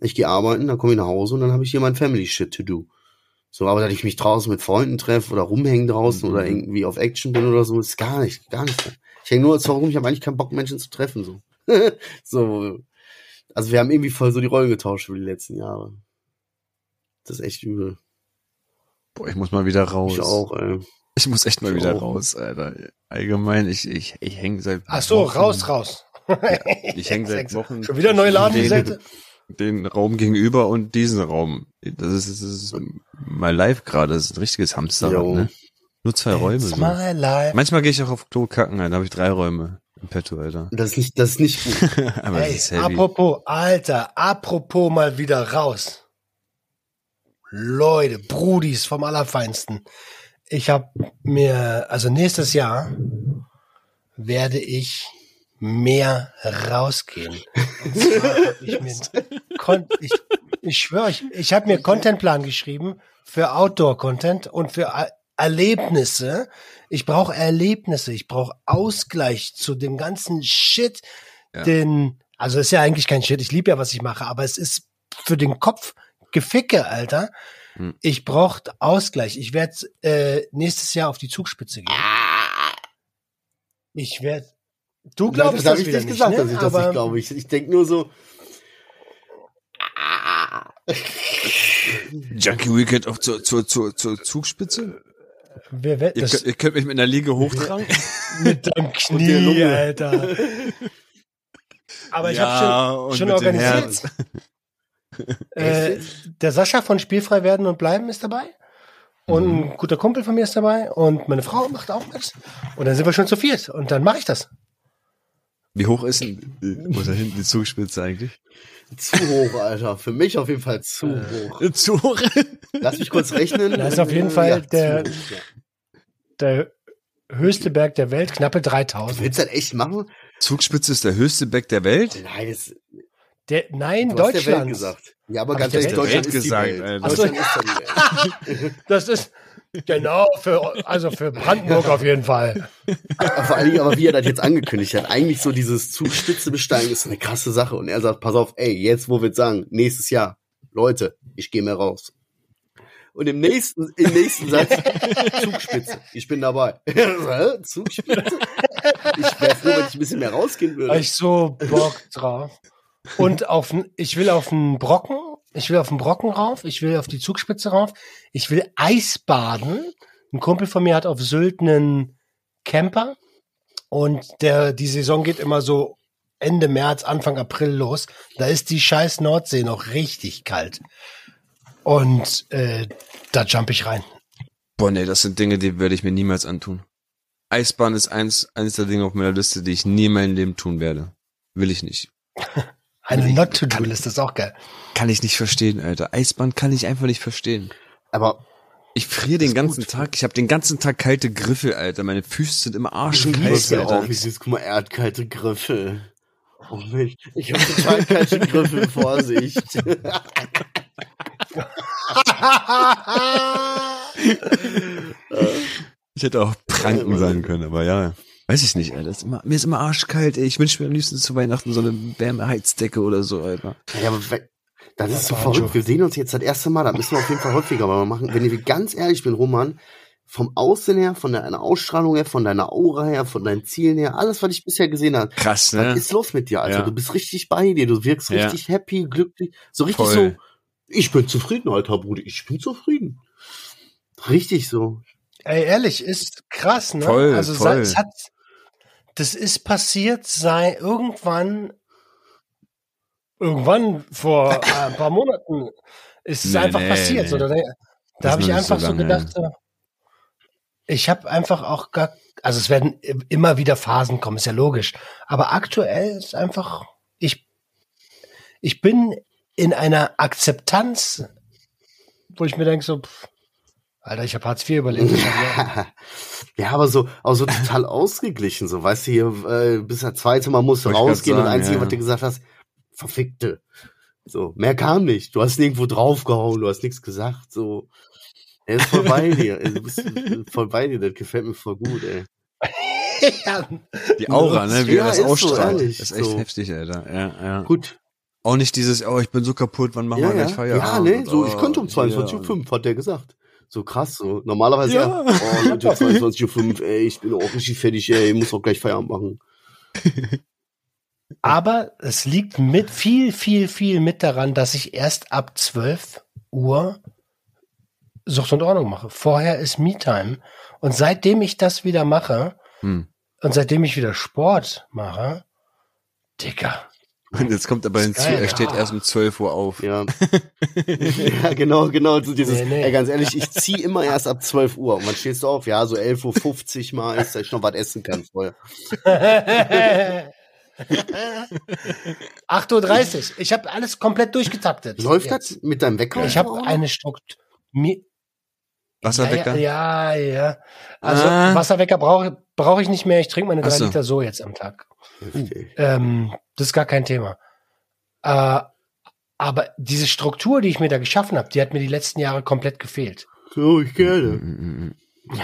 ich gehe arbeiten, dann komme ich nach Hause und dann habe ich hier mein Family Shit to do. So, aber dass ich mich draußen mit Freunden treffe oder rumhängen draußen Mhm. oder irgendwie auf Action bin oder so, ist gar nicht, gar nicht. Ich hänge nur zwar rum, ich habe eigentlich keinen Bock, Menschen zu treffen, so. so. Also wir haben irgendwie voll so die Rollen getauscht über die letzten Jahre. Das ist echt übel. Boah, ich muss mal wieder raus. Ich auch, ey. Ich muss echt mal Ich wieder auch. raus, Alter. Allgemein, ich, ich, ich hänge seit Ach so, Wochen- raus, raus. Ich hänge seit Wochen. Schon wieder neue Laden, die den, Seite? den Raum gegenüber und diesen Raum. Das ist, das ist my life gerade. Das ist ein richtiges Hamsterrad, ne? Nur zwei Räume. It's So. my life. Manchmal gehe ich auch auf Klo kacken, dann habe ich drei Räume im Petto, Alter. Das ist nicht, das ist nicht gut. Aber Ey, ist apropos, Alter, apropos mal wieder raus. Leute, Brudis vom Allerfeinsten. Ich habe mir, also nächstes Jahr werde ich mehr rausgehen. Ich, mir, ich, ich schwöre euch, ich habe mir Contentplan geschrieben für Outdoor-Content und für Erlebnisse. Ich brauche Erlebnisse, ich brauche Ausgleich zu dem ganzen Shit, Ja. den, also ist ja eigentlich kein Shit, ich liebe ja, was ich mache, aber es ist für den Kopf Geficke, Alter. Hm. Ich brauche Ausgleich. Ich werde äh, nächstes Jahr auf die Zugspitze gehen. Ich werde. Du glaubst das habe ich nicht nicht, gesagt, ne? dass ich das aber nicht glaube. Ich, ich denke nur so, Junkie Weekend auf zur, zur, zur, zur Zugspitze? Wir werden Ihr, das könnt, ihr könnt mich mit einer Liege hochtragen? mit deinem Knie. Alter. Aber ich Ja, habe schon, schon organisiert. Äh, der Sascha von Spielfrei werden und bleiben ist dabei. Und Mhm. ein guter Kumpel von mir ist dabei. Und meine Frau macht auch mit. Und dann sind wir schon zu viert. Und dann mache ich das. Wie hoch ist denn äh, wo ist da hinten die Zugspitze eigentlich? zu hoch, Alter. Für mich auf jeden Fall zu hoch. Zu hoch? Lass mich kurz rechnen. Das ist auf jeden Fall Ja, der- hoch, ja. Der höchste Berg der Welt, knappe 3000. Willst du das echt machen? Zugspitze ist der höchste Berg der Welt? Nein, das, Der, nein, du hast der Welt Deutschland. gesagt. Ja, aber Hab ganz ich ehrlich, Welt Deutschland ist die gesagt, Welt. Alter. Ach so. Deutschland ist die Welt. Das ist genau für also für Brandenburg auf jeden Fall. Aber Vor allen Dingen, aber wie er das jetzt angekündigt hat, eigentlich so dieses Zugspitze besteigen ist eine krasse Sache. Und er sagt, pass auf, ey, jetzt wo wir sagen, nächstes Jahr, Leute, ich gehe mehr raus. Und im nächsten, im nächsten Satz, Zugspitze, ich bin dabei. Zugspitze? Ich wäre froh, wenn ich ein bisschen mehr rausgehen Hab würde. ich so Bock drauf. Und auf ich will auf den Brocken, ich will auf den Brocken rauf, ich will auf die Zugspitze rauf, ich will Eisbaden. Ein Kumpel von mir hat auf Sylt einen Camper und der die Saison geht immer so Ende März, Anfang April los. Da ist die scheiß Nordsee noch richtig kalt. Und äh, da jump ich rein. Boah, nee, das sind Dinge, die werde ich mir niemals antun. Eisbahn ist eins, eines der Dinge auf meiner Liste, die ich nie in meinem Leben tun werde. Will ich nicht. Eine Not-to-Do-Liste ist auch geil. Kann ich nicht verstehen, Alter. Eisbahn kann ich einfach nicht verstehen. Aber Ich friere den ganzen Tag. Ich habe den ganzen Tag kalte Griffel, Alter. Meine Füße sind immer ich arschkalt, lieb's ja Alter. auch, wie süß. Guck mal, er hat kalte Griffel. Oh Mensch, ich habe total kalte Griffel, Vorsicht. Ich hätte auch Pranken sein können, aber ja. Weiß ich nicht, Alter. Ist immer, mir ist immer arschkalt, ey. Ich wünsche mir am liebsten zu Weihnachten so eine Wärmeheizdecke oder so, Alter. Ja, aber das ist so verrückt. Wir sehen uns jetzt das erste Mal. Das müssen wir auf jeden Fall häufiger mal machen. Wenn ich ganz ehrlich bin, Roman, vom Aussehen her, von deiner Ausstrahlung her, von deiner Aura her, von deinen Zielen her, alles, was ich bisher gesehen habe. Krass, Was ne? ist los mit dir, Alter? Ja. Du bist richtig bei dir. Du wirkst Ja. richtig happy, glücklich. So richtig Voll. so. Ich bin zufrieden, alter Bruder. Ich bin zufrieden. Richtig so. Ey, ehrlich, ist krass, ne? Voll, also es hat, das ist passiert sei irgendwann, irgendwann vor äh, ein paar Monaten ist es Nee, einfach nee, passiert. nee. So, da da habe ich so einfach so, lange, gedacht, so, ich habe einfach auch gar, also es werden immer wieder Phasen kommen, ist ja logisch. Aber aktuell ist einfach, ich, ich bin in einer Akzeptanz, wo ich mir denke so, pff, Alter, ich habe Hartz IV überlebt. Ja. ja, aber so, auch so total ausgeglichen, so, weißt du, hier, äh, bis der zweite Mal musst du rausgehen und das sagen, Einzige, ja. was du gesagt hast, verfickte. So, mehr kam nicht. Du hast nirgendwo draufgehauen, du hast nichts gesagt, so. Er ist voll bei dir. Du bist voll bei dir, das gefällt mir voll gut, ey. ja. Die Aura, ne? Wie Ja, er das ist so, ausstrahlt. ehrlich, ist echt so. heftig, Alter. Ja, ja. Gut. Auch nicht dieses, oh, ich bin so kaputt, wann machen Ja, wir ja. gleich Feierabend? ja, ne, Und, so, ich oh, könnte um hier 22.05 und- Uhr, hat der gesagt. So krass, so. Normalerweise, Ja. ja. Oh, Leute, 22.05 Uhr, ey, ich bin auch richtig fertig, ey, ich muss auch gleich Feierabend machen. Aber es liegt mit viel, viel, viel mit daran, dass ich erst ab 12 Uhr Sucht und Ordnung mache. Vorher ist Me-Time. Und seitdem ich das wieder mache Hm. und seitdem ich wieder Sport mache, Dicker. Und jetzt kommt aber hinzu, geil, er steht ja. erst um 12 Uhr auf. Ja. ja, genau, genau. So dieses, Nee, nee. Ey, ganz ehrlich, ich zieh immer erst ab 12 Uhr. Und wann stehst du auf? Ja, so 11.50 Uhr mal, ist, dass ich noch was essen kann vorher. 8.30 Uhr. Ich habe alles komplett durchgetaktet. Läuft Jetzt. das mit deinem Wecker? Ich habe eine Struktur. Wasserwecker? Ja, ja, ja. Also Ah. Wasserwecker brauche brauche ich nicht mehr. Ich trinke meine drei so. Liter so jetzt am Tag. Ähm, das ist gar kein Thema. Äh, aber diese Struktur, die ich mir da geschaffen habe, die hat mir die letzten Jahre komplett gefehlt. So, ich gerne. Und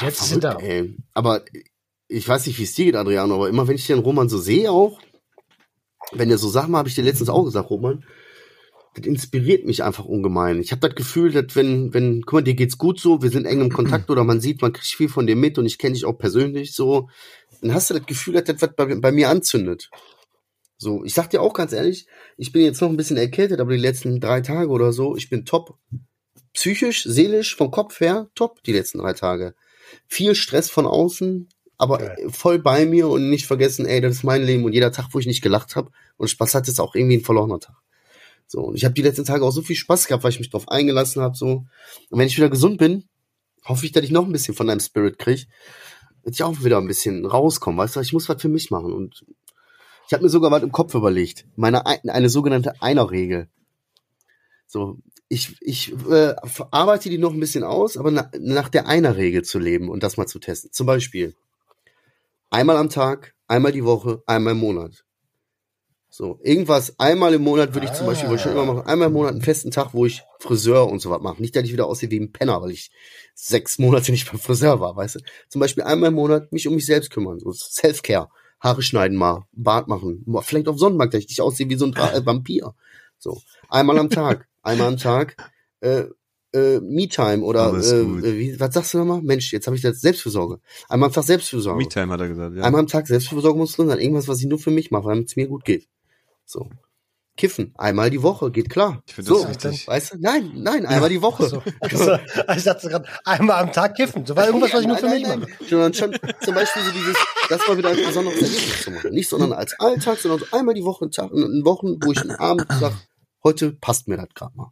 jetzt ist sie da. Ey. Aber ich weiß nicht, wie es dir geht, Adriano, aber immer wenn ich den Roman so sehe auch, wenn er so Sachen habe ich dir letztens auch gesagt, Roman, das inspiriert mich einfach ungemein. Ich habe das Gefühl, dass wenn, wenn, guck mal, dir geht's gut so, wir sind eng im Kontakt oder man sieht, man kriegt viel von dir mit und ich kenne dich auch persönlich so, dann hast du das Gefühl, dass das was bei, bei mir anzündet. So, ich sag dir auch ganz ehrlich, ich bin jetzt noch ein bisschen erkältet, aber die letzten drei Tage oder so, ich bin top. Psychisch, seelisch, vom Kopf her, top die letzten drei Tage. Viel Stress von außen, aber Geil. voll bei mir und nicht vergessen, ey, das ist mein Leben und jeder Tag, wo ich nicht gelacht habe und Spaß hatte, ist auch irgendwie ein verlorener Tag. So, und ich habe die letzten Tage auch so viel Spaß gehabt, weil ich mich drauf eingelassen habe. So. Und wenn ich wieder gesund bin, hoffe ich, dass ich noch ein bisschen von deinem Spirit kriege, dass ich auch wieder ein bisschen rauskomme. Weißt du, ich muss was für mich machen. Und ich habe mir sogar was im Kopf überlegt. Meine ein- eine sogenannte Einerregel. So, ich, ich äh, arbeite die noch ein bisschen aus, aber na, nach der Einerregel zu leben und das mal zu testen. Zum Beispiel einmal am Tag, einmal die Woche, einmal im Monat. So, irgendwas einmal im Monat würde ich zum Beispiel, wollte ich schon immer machen, einmal im Monat einen festen Tag, wo ich Friseur und so was mache. Nicht, dass ich wieder aussehe wie ein Penner, weil ich sechs Monate nicht beim Friseur war, weißt du. Zum Beispiel einmal im Monat mich um mich selbst kümmern, so Self-Care. Haare schneiden mal, Bart machen, vielleicht auf Sonnenbank, dass ich nicht aussehe wie so ein äh, Vampir. So, einmal am Tag, einmal am Tag, äh, äh, Me-Time oder äh, äh, wie, was sagst du nochmal? Mensch, jetzt habe ich das Selbstfürsorge. Einmal am Tag Selbstfürsorge. Me-Time hat er gesagt, ja. Einmal am Tag Selbstversorgung muss drin sein. Irgendwas, was ich nur für mich mache, damit es mir gut geht. So. Kiffen. Einmal die Woche. Geht klar. Ich finde so. das richtig. Weißt du? Nein, nein, einmal die Woche. So, also, ich dachte gerade, einmal am Tag kiffen. So war irgendwas, was ich nur für mich nein, mache. nein. Sondern schon zum Beispiel so dieses, das mal wieder als besonderes Erlebnis zu machen. Nicht sondern als Alltag, sondern so einmal die Woche, einen Tag, in Wochen, wo ich einen Abend sage, heute passt mir das gerade mal.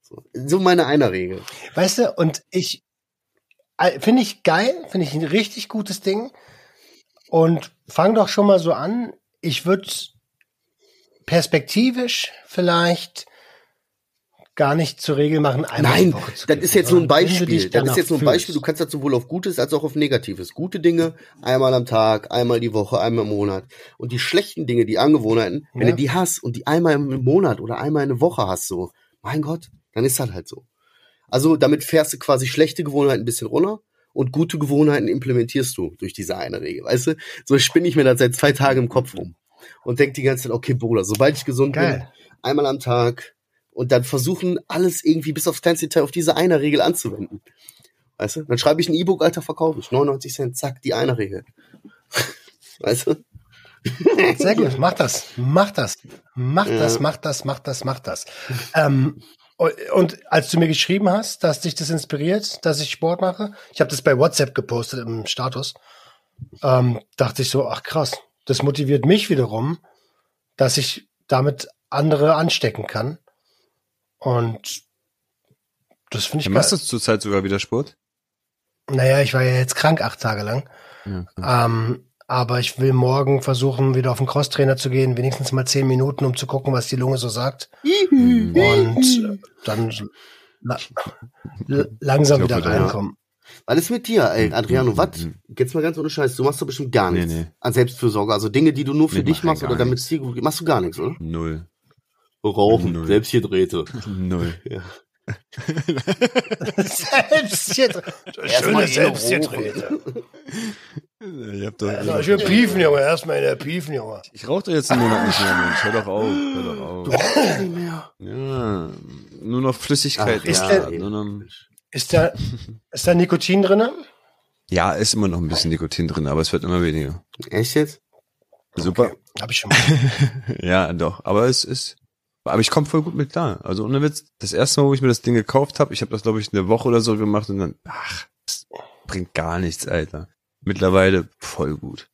So, so meine einer Regel. Weißt du, und ich äh, finde ich geil, finde ich ein richtig gutes Ding. Und fang doch schon mal so an. Ich würde perspektivisch vielleicht gar nicht zur Regel machen, einmal Nein, Woche zu das gehen, ist jetzt nur ein wenn Beispiel. Das ist jetzt nur ein Beispiel. Du kannst das sowohl auf Gutes als auch auf Negatives. Gute Dinge einmal am Tag, einmal die Woche, einmal im Monat. Und die schlechten Dinge, die Angewohnheiten, wenn Ja. du die hast und die einmal im Monat oder einmal in der Woche hast, so, mein Gott, dann ist das halt so. Also damit fährst du quasi schlechte Gewohnheiten ein bisschen runter und gute Gewohnheiten implementierst du durch diese eine Regel. Weißt du, so spinne ich mir das seit zwei Tagen im Kopf rum und denk die ganze Zeit, okay, Bruder, sobald ich gesund bin, Geil. einmal am Tag und dann versuchen, alles irgendwie bis aufs kleinste Detail auf diese eine Regel anzuwenden. Weißt du? Dann schreibe ich ein E-Book, Alter, verkaufe ich. 99 Cent, zack, die eine Regel. Weißt du? Sehr gut, mach das, mach das, mach Ja. das, mach das, mach das, mach das. Ähm, und- und als du mir geschrieben hast, dass dich das inspiriert, dass ich Sport mache, ich habe das bei WhatsApp gepostet im Status, ähm, dachte ich so, ach krass, das motiviert mich wiederum, dass ich damit andere anstecken kann. Und das finde ich Du geil. machst du zurzeit sogar wieder Sport? Naja, ich war ja jetzt krank acht Tage lang. Ja. Ähm, aber ich will morgen versuchen, wieder auf den Crosstrainer zu gehen, wenigstens mal zehn Minuten, um zu gucken, was die Lunge so sagt. Und dann la langsam wieder reinkommen. Was ist mit dir, ey, Adriano? Was? Mhm. Jetzt mal ganz ohne Scheiß. Du machst doch bestimmt gar Nee, nichts nee. an Selbstfürsorge. Also Dinge, die du nur für Nee, dich mach ich machst oder damit es dir gut geht. Machst du gar nichts, oder? Null. Rauchen, Null. selbst hier drehte. Null. Ja. Selbst jetzt. Erstmal Schöne in Selbstgetrete. Ich hab doch, Also, schön piefen, Junge. Erstmal in der Piefen, Junge. ich rauche doch jetzt einen Monat nicht mehr, Mensch. Hör doch auf. Hör doch auf. Nicht mehr. Ja, nur noch Flüssigkeit. Ach, Ist ja, nur noch, Ist da, ist da Nikotin drinne? ja, ist immer noch ein bisschen Nikotin drin, aber es wird immer weniger. Echt jetzt? Super. Hab ich schon mal. Ja, doch. Aber es ist. Aber ich komme voll gut mit klar. Also ohne Witz, das erste Mal, wo ich mir das Ding gekauft habe, ich habe das, glaube ich, eine Woche oder so gemacht und dann, ach, das bringt gar nichts, Alter. Mittlerweile voll gut.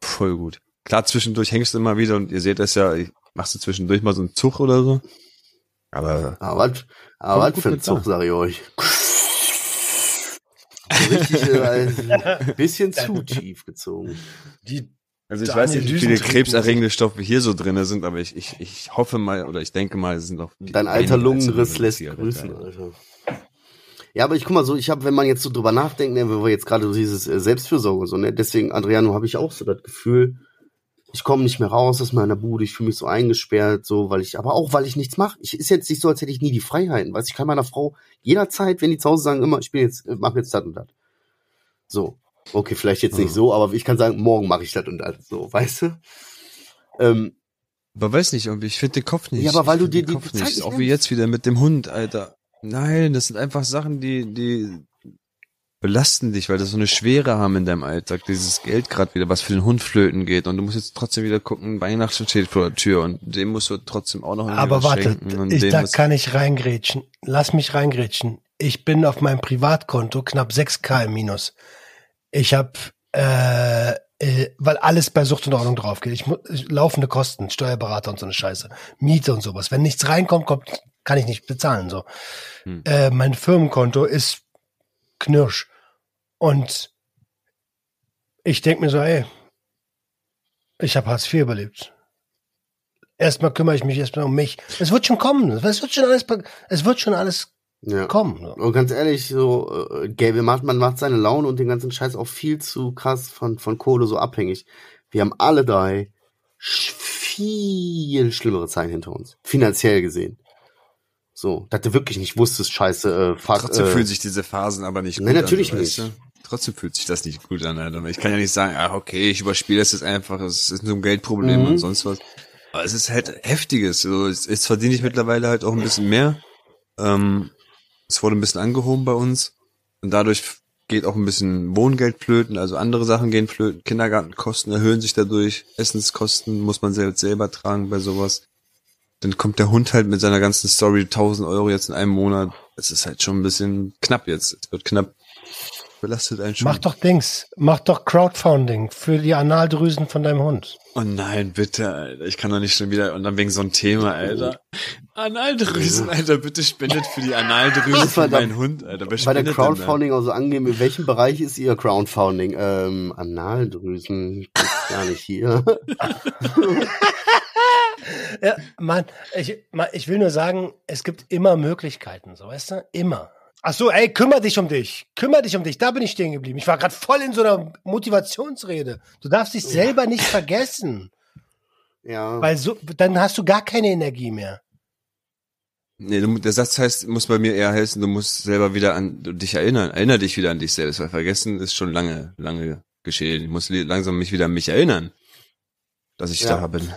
Voll gut. Klar, zwischendurch hängst du immer wieder und ihr seht das ja, ich machst du zwischendurch mal so einen Zug oder so. Aber Aber was, aber was für ein. Zug, sag ich euch. Richtig, äh, ein bisschen zu tief gezogen. Die, Also ich Daniel weiß nicht, wie viele krebserregende Stoffe hier so drinne sind, aber ich, ich, ich hoffe mal oder ich denke mal, es sind auch Dein alter Lungenriss lässt grüßen, Alter. Alter. Ja, aber ich guck mal so, ich habe, wenn man jetzt so drüber nachdenkt, ne, wenn wir jetzt gerade so dieses äh, Selbstfürsorge und so, ne, deswegen, Adriano, habe ich auch so das Gefühl, ich komme nicht mehr raus aus meiner Bude, ich fühle mich so eingesperrt, so, weil ich, aber auch, weil ich nichts mache. Ich ist jetzt nicht so, als hätte ich nie die Freiheiten, weißt du, ich kann meiner Frau jederzeit, wenn die zu Hause sagen, immer, ich bin jetzt, äh, mach jetzt das und das. So. Okay, vielleicht jetzt nicht Mhm. so, aber ich kann sagen, morgen mache ich das und das, so, weißt du? Ähm, Aber weiß nicht, irgendwie, ich finde den Kopf nicht. Ja, aber weil du dir den die Kopf Zeit nicht. Auch wie jetzt wieder mit dem Hund, Alter. Nein, das sind einfach Sachen, die, die belasten dich, weil das so eine Schwere haben in deinem Alltag. Dieses Geld gerade wieder, was für den Hund flöten geht. Und du musst jetzt trotzdem wieder gucken, Weihnachten steht vor der Tür und dem musst du trotzdem auch noch aber warte, ich, da kann ich reingrätschen. Lass mich reingrätschen. Ich bin auf meinem Privatkonto knapp 6k im Minus. Ich habe, äh, äh, weil alles bei Sucht und Ordnung drauf geht. Ich, ich, laufende Kosten, Steuerberater und so eine Scheiße, Miete und sowas. Wenn nichts reinkommt, kommt, kann ich nicht bezahlen. So, Hm. äh, mein Firmenkonto ist knirsch und ich denk mir so, ey, ich habe Hartz IV überlebt. Erstmal kümmere ich mich erstmal um mich. Es wird schon kommen. Es wird schon alles, es wird schon alles ja. kommen. Und ganz ehrlich, so, äh, Gabe, macht, man macht seine Laune und den ganzen Scheiß auch viel zu krass von, von Kohle so abhängig. Wir haben alle drei viel schlimmere Zeiten hinter uns. Finanziell gesehen. So, dass du wirklich nicht wusstest, scheiße, äh, fuck, Trotzdem äh, fühlen sich diese Phasen aber nicht gut Nee, natürlich an. weißt nicht. du? Trotzdem fühlt sich das nicht gut an, Alter. Ich kann ja nicht sagen, ach, okay, ich überspiele das jetzt einfach, es ist nur ein Geldproblem Mhm. und sonst was. Aber es ist halt heftiges. So, jetzt, jetzt verdiene ich mittlerweile halt auch ein bisschen mehr. Ähm, es wurde ein bisschen angehoben bei uns. Und dadurch geht auch ein bisschen Wohngeld flöten, also andere Sachen gehen flöten. Kindergartenkosten erhöhen sich dadurch. Essenskosten muss man selbst selber tragen bei sowas. Dann kommt der Hund halt mit seiner ganzen Story 1000 Euro jetzt in einem Monat. Es ist halt schon ein bisschen knapp jetzt. Es wird knapp. Belastet einen schon. Mach doch Dings. Mach doch Crowdfunding für die Analdrüsen von deinem Hund. Oh nein, bitte, Alter. Ich kann doch nicht schon wieder, und dann wegen so einem Thema, Alter. Analdrüsen, Alter, bitte spendet für die Analdrüsen von meinem Hund, Alter. Wer Bei der? Crowdfunding auch so angeben, in welchem Bereich ist Ihr Crowdfunding? Ähm, Analdrüsen, gar nicht hier. Ja, Mann, ich, Mann, ich will nur sagen, es gibt immer Möglichkeiten, so weißt du? Immer. Ach so, ey, kümmer dich um dich. Kümmer dich um dich. Da bin ich stehen geblieben. Ich war gerade voll in so einer Motivationsrede. Du darfst dich selber nicht vergessen, Ja. weil so, dann hast du gar keine Energie mehr. Nee, du, der Satz heißt, muss bei mir eher heißen, du musst selber wieder an dich erinnern. Erinner dich wieder an dich selbst, weil vergessen ist schon lange, lange geschehen. Ich muss langsam mich wieder an mich erinnern, dass ich Ja. da bin.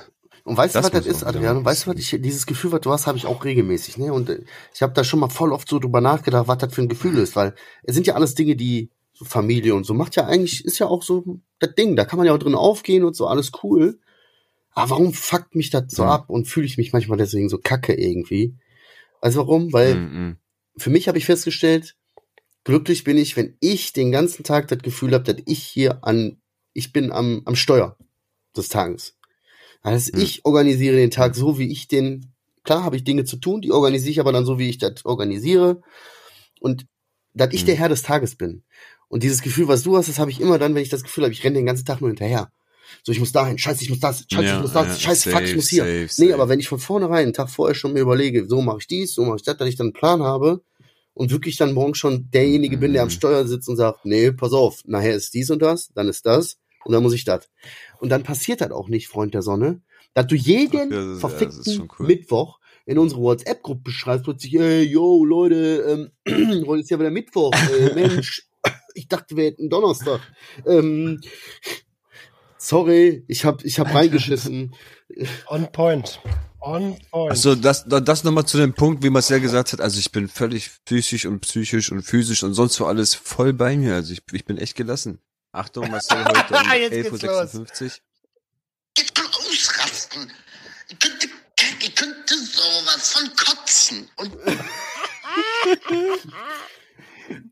Und weißt du, was das ist, auch wieder Adrian? Und mal weißt du, was ich, dieses Gefühl, was du hast, habe ich auch regelmäßig, ne? Und äh, ich habe da schon mal voll oft so drüber nachgedacht, was das für ein Gefühl ist, weil es sind ja alles Dinge, die so Familie und so macht ja eigentlich, ist ja auch so das Ding, da kann man ja auch drin aufgehen und so, alles cool. Aber warum fuckt mich das so Mhm. ab und fühle ich mich manchmal deswegen so kacke irgendwie? Du warum? Weil Mhm. für mich habe ich festgestellt, glücklich bin ich, wenn ich den ganzen Tag das Gefühl habe, dass ich hier an, ich bin am, am Steuer des Tages. Also Hm. ich organisiere den Tag so, wie ich den, klar habe ich Dinge zu tun, die organisiere ich aber dann so, wie ich das organisiere. Und dass ich Hm. der Herr des Tages bin. Und dieses Gefühl, was du hast, das habe ich immer dann, wenn ich das Gefühl habe, ich renne den ganzen Tag nur hinterher. So, ich muss dahin, scheiße, ich muss das, scheiße, Ja, ich muss das, ja, scheiße, fuck, ich safe, muss hier. safe, Nee, safe. aber wenn ich von vornherein, einen Tag vorher schon mir überlege, so mache ich dies, so mache ich das, dass ich dann einen Plan habe und wirklich dann morgen schon derjenige bin, der am Mhm. Steuer sitzt und sagt, nee, pass auf, nachher ist dies und das, dann ist das und dann muss ich das. Und dann passiert das auch nicht, Freund der Sonne, dass du jeden Ach ja, das ist- ja, das ist verfickten schon cool. Mittwoch in unsere WhatsApp-Gruppe schreibst, plötzlich, ey, yo, Leute, ähm, heute ist ja wieder Mittwoch, äh, Mensch, ich dachte, wir hätten Donnerstag. Ähm, sorry, ich hab, ich hab reingeschissen. On point. On point. Also das, da- das nochmal zu dem Punkt, wie Marcel gesagt hat, also ich bin völlig physisch und psychisch und physisch und sonst wo alles voll bei mir. Also ich, ich bin echt gelassen. Achtung, Marcel heute um Jetzt geht's 11.56 Uhr. Ich kann ausrasten. Ich könnte, ich könnte sowas von kotzen. Und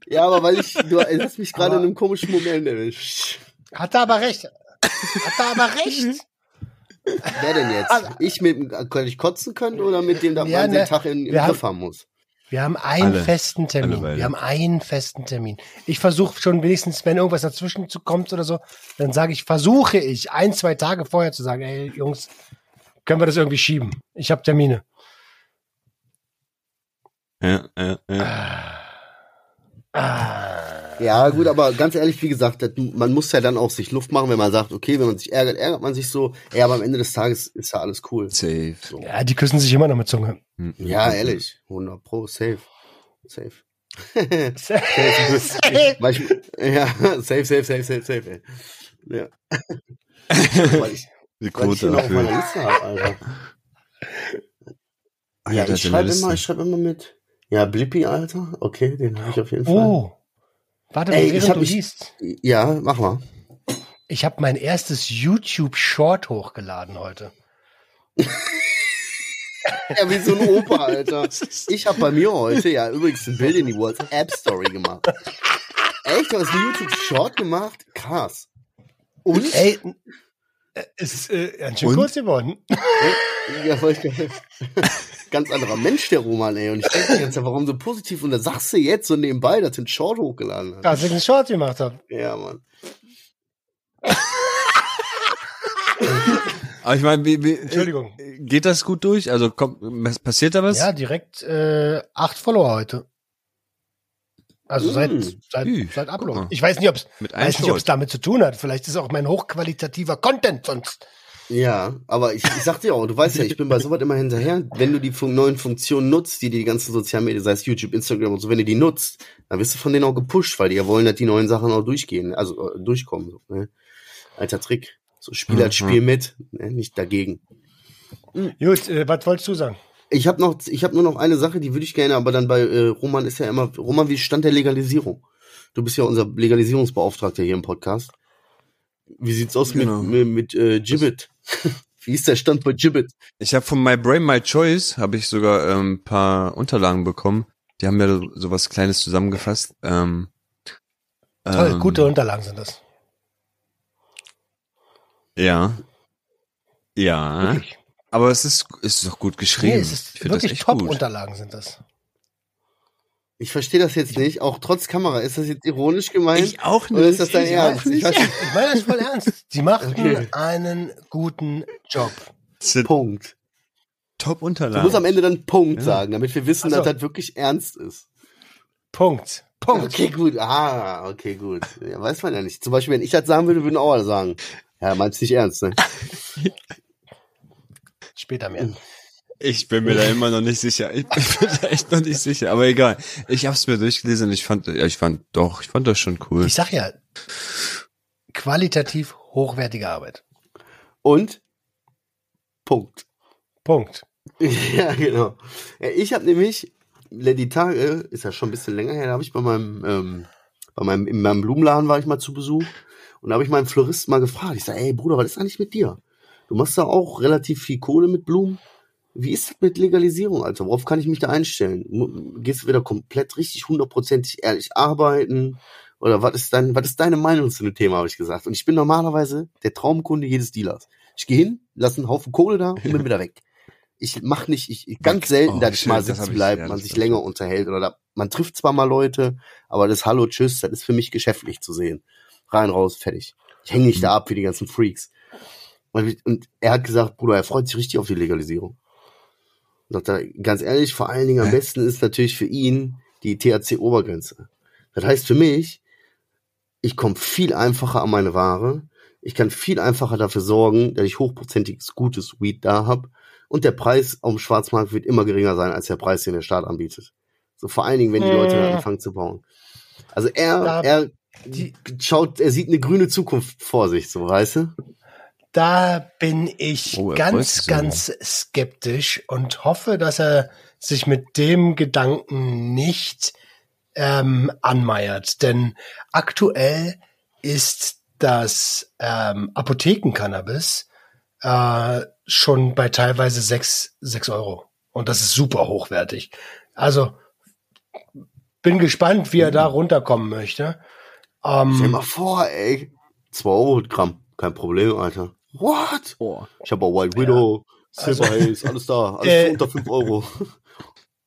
Ja, aber weil ich, du hast mich gerade in einem komischen Moment erwischt. Hat er aber recht. Hat er aber recht. Wer denn jetzt? Also- Ich mit, dem- könnte ich kotzen können oder mit dem, dass Ja, man ne, den Tag in, im Griff haben muss? Wir haben einen Alle. festen Termin. Wir haben einen festen Termin. Ich versuche schon wenigstens, wenn irgendwas dazwischen kommt oder so, dann sage ich, versuche ich ein, zwei Tage vorher zu sagen, ey Jungs, können wir das irgendwie schieben? Ich habe Termine. Ja, ja, ja. Ah, Ja, gut, aber ganz ehrlich, wie gesagt, das, man muss ja dann auch sich Luft machen, wenn man sagt, okay, wenn man sich ärgert, ärgert man sich so. Ja, aber am Ende des Tages ist ja alles cool. Safe. ja, die küssen sich immer noch mit Zunge. Mhm. Ja, ehrlich. 100 pro, safe. Safe. Safe. Ich, ja, safe, safe, safe, safe, safe, ey. Ja. Weil ich, Die weil ich Quote noch auf meiner. Liste habe, Alter. Ah, Ja, ich schreibe immer, ich schreibe immer mit. Ja, Blippi, Alter. Okay, den habe ich auf jeden Fall. Oh. Warte, Ey, ich hab du liest. Ja, mach mal. Ich habe mein erstes YouTube-Short hochgeladen heute. Ja, wie so ein Opa, Alter. Ich habe bei mir heute ja übrigens ein Bild in die WhatsApp-Story gemacht. Echt? Du hast einen YouTube-Short gemacht? Krass. Und? Ey, äh, es ist äh, ganz schön Und? kurz geworden. Ja, voll. Ganz anderer Mensch, der Roman, ey. Und ich denke die ganze Zeit, warum so positiv? Und da sagst du jetzt so nebenbei, dass du einen Short hochgeladen hast. Als ich einen Short gemacht habe. Ja, Mann. Aber ich meine, Entschuldigung. geht das gut durch? Also kommt, passiert da was? Ja, direkt äh, acht Follower heute. Also seit, Mm. seit, Ü, seit guck Upload. Ich weiß nicht, ob es Mit einem weiß nicht, ob es Short. damit zu tun hat. Vielleicht ist auch mein hochqualitativer Content sonst. Ja, aber ich, ich sag dir auch, du weißt ja, ich bin bei sowas immer hinterher. Wenn du die fun neuen Funktionen nutzt, die die ganzen sozialen Medien, sei es YouTube, Instagram und so, wenn du die nutzt, dann wirst du von denen auch gepusht, weil die ja wollen, dass die neuen Sachen auch durchgehen, also äh, durchkommen. So, ne? Alter Trick. So Spiel als Mhm. Spiel mit, ne? nicht dagegen. Gut, äh, was wolltest du sagen? Ich habe noch, ich habe nur noch eine Sache, die würde ich gerne, aber dann bei äh, Roman ist ja immer, Roman, wie stand der Legalisierung? Du bist ja unser Legalisierungsbeauftragter hier im Podcast. Wie sieht's aus Genau. mit, mit, mit äh, Gibbet? wie ist der Stand bei Gibbet? Ich habe von My Brain My Choice habe ich sogar ein ähm, paar Unterlagen bekommen. Die haben ja sowas Kleines zusammengefasst. Ähm, Toll, ähm, gute Unterlagen sind das. Ja. Ja. Wirklich. aber es ist, es ist doch gut geschrieben. Nee, es ist wirklich. Top-Unterlagen sind das. Ich verstehe das jetzt nicht, auch trotz Kamera. Ist das jetzt ironisch gemeint? Ich auch Oder ist das dein Ich Ernst? nicht. Ich weiß nicht. Ich meine das voll ernst. Sie machten Okay. einen guten Job. Punkt. Du Top-Unterlagen. musst am Ende dann Punkt Ja. sagen, damit wir wissen, Ach so. dass das wirklich ernst ist. Punkt. Punkt. Okay, gut. Ah, okay, gut. Ja, weiß man ja nicht. Zum Beispiel, wenn ich das sagen würde, würden auch alle sagen. Ja, meinst nicht ernst, ne? Später mehr. Ich bin mir da immer noch nicht sicher. Ich bin da echt noch nicht sicher. Aber egal. Ich hab's mir durchgelesen und ich fand, ja, ich fand, doch, ich fand das schon cool. Ich sag ja, qualitativ hochwertige Arbeit. Und Punkt. Punkt. Ja, genau. Ja, ich habe nämlich die Tage, ist ja schon ein bisschen länger her, da habe ich bei meinem, ähm, bei meinem, in meinem Blumenladen war ich mal zu Besuch und da habe ich meinen Floristen mal gefragt. Ich sage, ey Bruder, was ist eigentlich mit dir? Du machst da auch relativ viel Kohle mit Blumen. Wie ist das mit Legalisierung, Alter? Worauf kann ich mich da einstellen? Gehst du wieder komplett richtig hundertprozentig ehrlich arbeiten? Oder was ist dein, was ist deine Meinung zu dem Thema, habe ich gesagt. Und ich bin normalerweise der Traumkunde jedes Dealers. Ich gehe hin, lass einen Haufen Kohle da und bin wieder weg. Ich mach nicht, ich, ich ganz selten, Oh, dass ich mal sitzen ja, man sich länger unterhält oder da, man trifft zwar mal Leute, aber das Hallo, Tschüss, das ist für mich geschäftlich zu sehen. Rein, raus, fertig. Ich hänge nicht da ab wie die ganzen Freaks. Und er hat gesagt, Bruder, er freut sich richtig auf die Legalisierung. Sagt er, ganz ehrlich, vor allen Dingen am besten ist natürlich für ihn die THC-Obergrenze. Das heißt für mich, ich komme viel einfacher an meine Ware. Ich kann viel einfacher dafür sorgen, dass ich hochprozentiges, gutes Weed da habe. Und der Preis auf dem Schwarzmarkt wird immer geringer sein, als der Preis, den der Staat anbietet. So vor allen Dingen, wenn die Leute Äh. anfangen zu bauen. Also er, Da- er die- schaut, er sieht eine grüne Zukunft vor sich, so weißt du? Da bin ich Oh, ganz, ganz skeptisch und hoffe, dass er sich mit dem Gedanken nicht ähm, anmeiert. Denn aktuell ist das ähm, Apothekencannabis äh, schon bei teilweise sechs sechs Euro. Und das ist super hochwertig. Also bin gespannt, wie er da runterkommen möchte. Stell Ähm, mal vor, ey. 2 Euro Gramm. Kein Problem, Alter. What? Oh. Ich habe auch White Widow, Also- Silver Haze, alles da. Alles Äh, unter 5 Euro.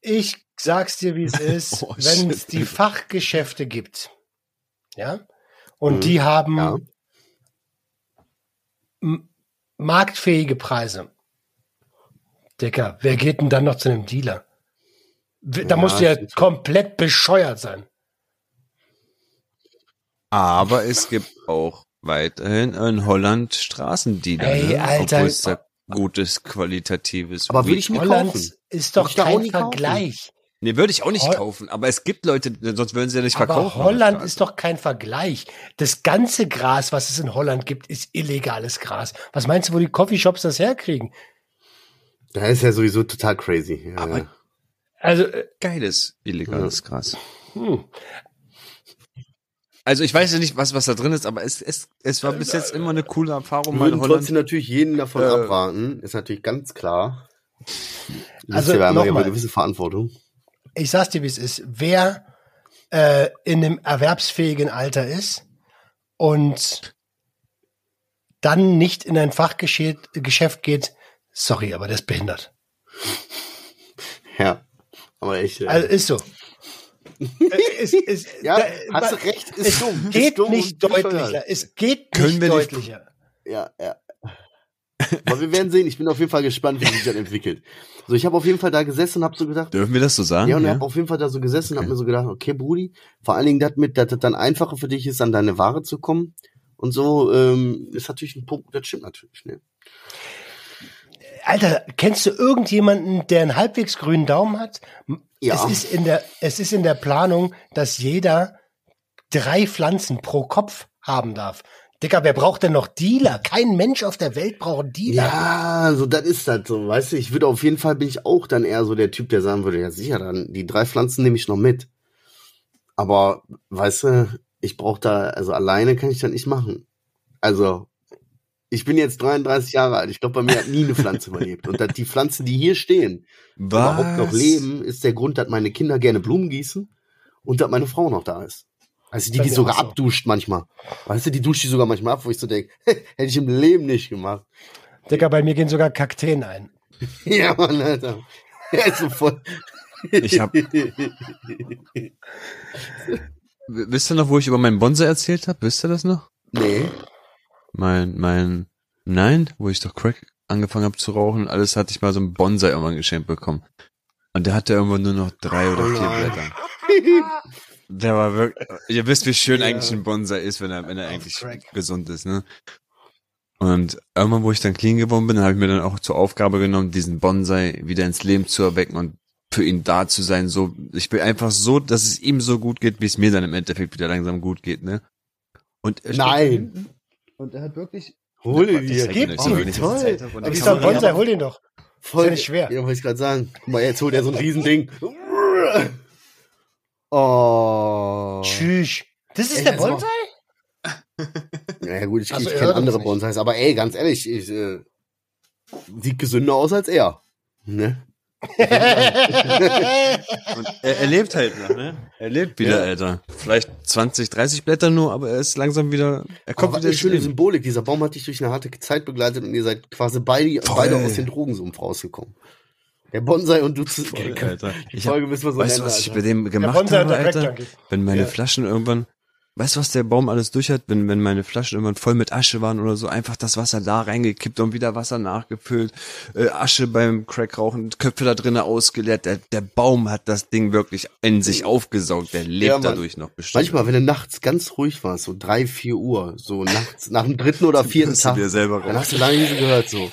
Ich sag's dir, wie es ist, Oh, wenn es die Fachgeschäfte gibt, ja, und Mhm. die haben Ja. marktfähige Preise. Dicker, wer geht denn dann noch zu einem Dealer? Da Ja, musst du ja komplett bescheuert sein. Aber es gibt auch weiterhin in Holland Straßendealer. Ey, ne? Alter. Obwohl es da gutes, qualitatives Aber will Weed ich mir Holland kaufen. ist doch da kein nie kaufen. Vergleich. Nee, würde ich auch nicht Hol- kaufen, aber es gibt Leute, sonst würden sie ja nicht Aber verkaufen. Holland ist doch kein Vergleich. Das ganze Gras, was es in Holland gibt, ist illegales Gras. Was meinst du, wo die Coffeeshops das herkriegen? Das ist ja sowieso total crazy. Ja, Aber- ja. Also, äh, geiles, illegales Gras. hm. Also ich weiß ja nicht, was, was da drin ist, aber es, es, es war bis jetzt immer eine coole Erfahrung, Wir mal würden trotzdem natürlich jeden davon Äh, abraten. Ist natürlich ganz klar. Also, Also, wir haben ja nochmal. eine gewisse Verantwortung. ich sag's dir, wie es ist. Wer äh, in einem erwerbsfähigen Alter ist und dann nicht in ein Fachgeschäft Geschäft geht, sorry, aber der ist behindert. Ja. Aber echt. äh, Also ist so. Äh, es, es, Ja, da- hast du recht, ist es dumm, ist geht dumm nicht und deutlicher. Es geht Können nicht wir nicht- deutlicher. Ja, ja. Aber wir werden sehen. Ich bin auf jeden Fall gespannt, wie sich das entwickelt. So, ich habe auf jeden Fall da gesessen und habe so gedacht, Dürfen wir das so sagen? ja, und ja? habe auf jeden Fall da so gesessen und Okay. habe mir so gedacht, okay, Brudi, vor allen Dingen das mit, dass das dann einfacher für dich ist, an deine Ware zu kommen. Und so ähm, ist natürlich ein Punkt, das stimmt natürlich. Ne? Alter, kennst du irgendjemanden, der einen halbwegs grünen Daumen hat? Ja. Es ist in der, es ist in der Planung, dass jeder drei Pflanzen pro Kopf haben darf. Dicker, wer braucht denn noch Dealer? Kein Mensch auf der Welt braucht Dealer. Ja, so das ist das so, weißt du, ich würde auf jeden Fall bin ich auch dann eher so der Typ, der sagen würde, ja sicher, dann die drei Pflanzen nehme ich noch mit. Aber weißt du, ich brauche da also alleine kann ich das nicht machen. Also ich bin jetzt 33 Jahre alt. Ich glaube, bei mir hat nie eine Pflanze überlebt. Und dass die Pflanzen, die hier stehen, überhaupt noch leben, ist der Grund, dass meine Kinder gerne Blumen gießen und dass meine Frau noch da ist. Also die, die sogar so. abduscht manchmal. Weißt du, die duscht die sogar manchmal ab, wo ich so denke, hätte ich im Leben nicht gemacht. Dicker, bei mir gehen sogar Kakteen ein. Ja, Mann, Alter. Er ist so voll. Ich hab- Wisst ihr noch, wo ich über meinen Bonsai erzählt habe? Wisst ihr das noch? nee. Mein, mein, nein, wo ich doch Crack angefangen habe zu rauchen und alles hatte ich mal so einen Bonsai irgendwann geschenkt bekommen. Und der hatte irgendwann nur noch drei oder Oh vier nein. Blätter. Der war wirklich, ihr wisst, wie schön Ja. eigentlich ein Bonsai ist, wenn er, wenn er eigentlich Crack. gesund ist, ne? Und irgendwann, wo ich dann clean geworden bin, habe ich mir dann auch zur Aufgabe genommen, diesen Bonsai wieder ins Leben zu erwecken und für ihn da zu sein. So, ich will einfach so, dass es ihm so gut geht, wie es mir dann im Endeffekt wieder langsam gut geht, ne? Und Nein. Und er hat wirklich. Hol ihn Ich dir. Gib Oh, ich das toll. Aber die Ist kann doch Kamera- ein Bonsai, hol den doch. Voll, Ist ja nicht schwer. Ja, wollte ich gerade sagen. Guck mal, jetzt holt er so ein Riesending. Oh. Tschüss. Das ist Ey, der Bonsai? Naja gut, ich, Also, ich kenne andere. Bonsais, aber ey, ganz ehrlich, ich, äh, sieht gesünder aus als er. Ne? Und er, er lebt halt noch, ne? Er lebt wieder, Ja. Alter. Vielleicht 20, 30 Blätter nur, aber er ist langsam wieder, er Aber kommt was wieder eine schöne Leben. Symbolik. Dieser Baum hat dich durch eine harte Zeit begleitet und ihr seid quasi beide, Voll. beide aus dem Drogensumpf rausgekommen. Der Bonsai und du zu. Voll, Alter. Ich hab, Folge müssen wir so weißt du, was ich bei Alter. dem gemacht Bonsai und habe, Alter? Wenn meine Ja. Flaschen irgendwann, weißt du, was der Baum alles durch hat? Wenn, wenn meine Flaschen irgendwann voll mit Asche waren oder so, einfach das Wasser da reingekippt und wieder Wasser nachgefüllt, äh, Asche beim Crackrauchen, Köpfe da drinnen ausgeleert. Der, der Baum hat das Ding wirklich in sich aufgesaugt. Der lebt Ja, dadurch noch bestimmt. Manchmal, wenn du nachts ganz ruhig warst, so drei, vier Uhr, so nachts, nach dem dritten oder vierten Tag, dir selber dann hast du lange nicht so gehört, so.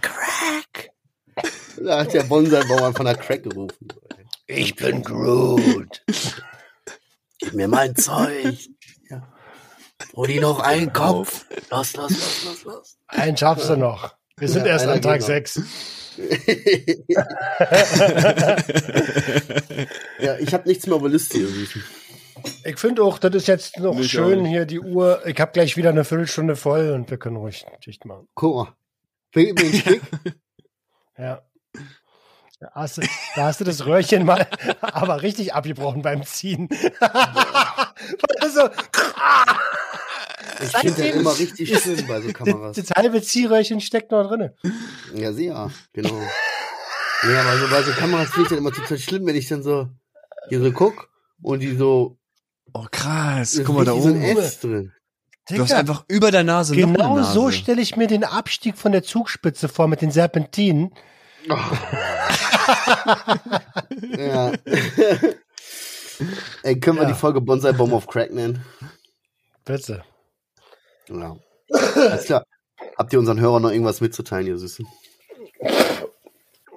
Crack! Da hat der Bonsai-Baum einfach nach Crack gerufen. Ich bin Groot. Gib mir mein Zeug. Ja. Brudi, noch ein Kopf. Los, los, los, los, los. Einen schaffst du noch. Wir sind Ja, erst an Tag geht noch. 6. ja, ich habe nichts mehr der Liste hier. Süßen. Ich finde auch, das ist jetzt noch Ich auch schön nicht. hier die Uhr. Ich habe gleich wieder eine Viertelstunde voll und wir können ruhig dicht machen. Guck mal. Ja. Da hast, du, da hast du das Röhrchen mal aber richtig abgebrochen beim Ziehen. also, Ich finde das Seitdem immer richtig schön bei so Kameras. das halbe Ziehröhrchen steckt noch drin. Ja, sehr, genau. Ja, aber so bei so Kameras finde ich das immer total schlimm, wenn ich dann so hier so guck und die so. Oh krass, guck mal da oben. So ein S drin. Du hast einfach über der Nase noch Genau eine Nase. so stelle ich mir den Abstieg von der Zugspitze vor mit den Serpentinen. Ja. Ey, können wir Ja. die Folge Bonsai Bomb of Crack nennen? Bitte. Ja. Alles klar. Habt ihr unseren Hörern noch irgendwas mitzuteilen, ihr Süßen?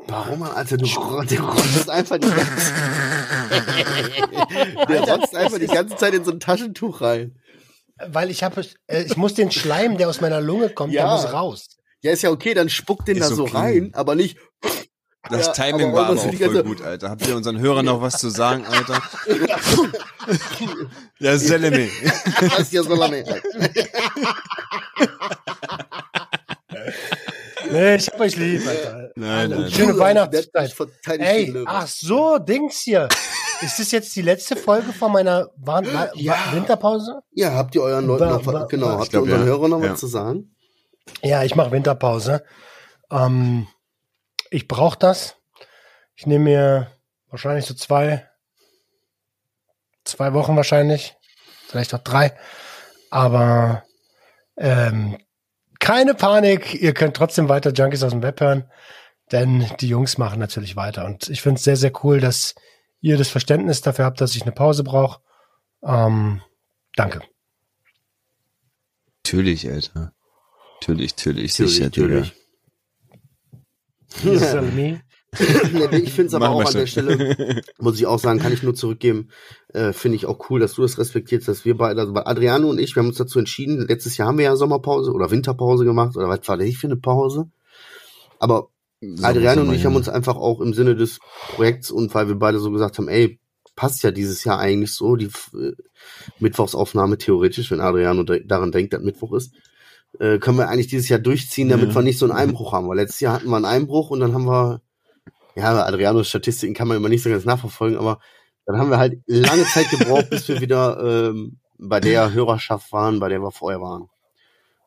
Warum, Alter, du, der rotzt einfach die ganze Der rotzt einfach die ganze Zeit in so ein Taschentuch rein. Weil ich habe, äh, ich muss den Schleim, der aus meiner Lunge kommt, der Ja. muss raus. Ja, ist ja okay, dann spuckt den Ist da so okay. rein, aber nicht. Das Ja, Timing aber war aber auch voll ganze- gut, Alter. Habt ihr unseren Hörern noch was zu sagen, Alter? ja, Seleme. Das ist ja so lange. Nee, ich hab euch lieb, Alter. Nein, nein. Schöne Weihnachtszeit. Ich verteidige Ey, ach so, Dings hier. Ist das jetzt die letzte Folge von meiner Wa- Wa- Ja. Winterpause? Ja, habt ihr euren Leuten noch, wa- was- genau, habt ihr unseren ja. Hörern noch Ja. was zu sagen? Ja, ich mache Winterpause. Ähm, ich brauche das. Ich nehme mir wahrscheinlich so zwei, zwei Wochen wahrscheinlich, vielleicht auch drei. Aber ähm, keine Panik, ihr könnt trotzdem weiter Junkies aus dem Web hören, denn die Jungs machen natürlich weiter. Und ich finde es sehr, sehr cool, dass ihr das Verständnis dafür habt, dass ich eine Pause brauche. Ähm, danke. Natürlich, Alter. Natürlich, natürlich, Natürlich, sicher, natürlich. Me. Nee, ich finde es aber Machen auch an der. Stelle, muss ich auch sagen, kann ich nur zurückgeben, äh, finde ich auch cool, dass du das respektierst, dass wir beide, also Adriano und ich, wir haben uns dazu entschieden, letztes Jahr haben wir ja Sommerpause oder Winterpause gemacht, oder was war das für eine Pause? Aber Adriano und ich haben uns einfach auch im Sinne des Projekts und weil wir beide so gesagt haben, ey, passt ja dieses Jahr eigentlich so, die äh, Mittwochsaufnahme theoretisch, wenn Adriano de- daran denkt, dass Mittwoch ist, äh, können wir eigentlich dieses Jahr durchziehen, damit Ja. wir nicht so einen Einbruch haben. Weil letztes Jahr hatten wir einen Einbruch und dann haben wir, ja, Adrianos Statistiken kann man immer nicht so ganz nachverfolgen, aber dann haben wir halt lange Zeit gebraucht, bis wir wieder ähm, bei der Hörerschaft waren, bei der wir vorher waren.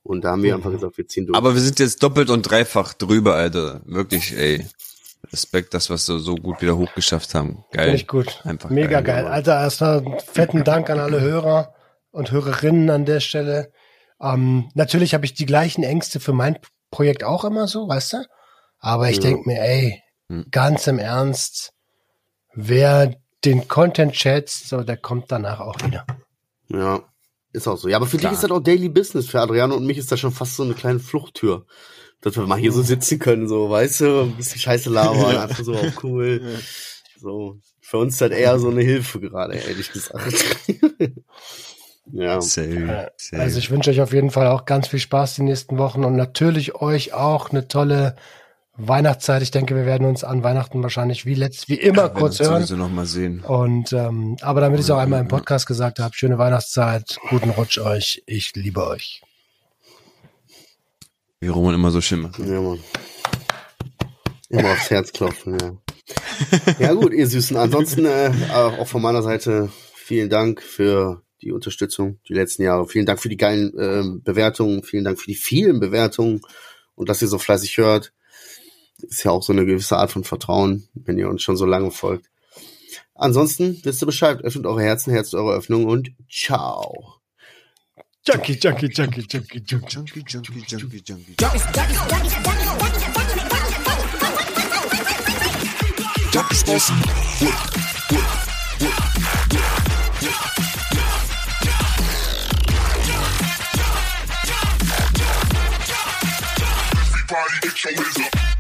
Und da haben wir einfach gesagt, wir ziehen durch. Aber wir sind jetzt doppelt und dreifach drüber, Alter. Wirklich, ey. Respekt, dass wir es so, gut wieder hochgeschafft haben. Geil. Finde ich gut. Einfach Mega geil. geil. Alter, erstmal einen fetten Dank an alle Hörer und Hörerinnen an der Stelle. Ähm, natürlich habe ich die gleichen Ängste für mein Projekt auch immer so, weißt du? Aber ich Ja. denk mir, ey, Hm. ganz im Ernst, wer den Content schätzt, so, der kommt danach auch wieder. Ja, ist auch so. Ja, aber für Klar. dich ist das auch Daily Business. Für Adriano und mich ist das schon fast so eine kleine Fluchttür. Dass wir mal hier so sitzen können, so, weißt du, ein bisschen Scheiße labern, einfach so auch cool. So, für uns ist das eher so eine Hilfe gerade, ehrlich gesagt. ja. Safe, safe. Also ich wünsche euch auf jeden Fall auch ganz viel Spaß die nächsten Wochen und natürlich euch auch eine tolle Weihnachtszeit. Ich denke, wir werden uns an Weihnachten wahrscheinlich wie letzt, wie immer werden kurz hören. noch mal sehen. Und ähm, aber damit ich es auch einmal im Podcast gesagt habe, schöne Weihnachtszeit, guten Rutsch euch, ich liebe euch. Wie Roman immer so schön macht. Ja, Mann. Immer aufs Herz klopfen, ja. Ja gut, ihr Süßen. Ansonsten äh, auch von meiner Seite vielen Dank für die Unterstützung die letzten Jahre. Vielen Dank für die geilen ähm, Bewertungen. Vielen Dank für die vielen Bewertungen und dass ihr so fleißig hört. Ist ja auch so eine gewisse Art von Vertrauen, wenn ihr uns schon so lange folgt. Ansonsten wisst ihr Bescheid. Öffnet eure Herzen, herzt eure Öffnung und ciao. Junkie, Junkie, Junkie, Junkie, Junkie. Junkie, Junkie, Junkie, Junkie. Junkies awesome. Everybody get your up.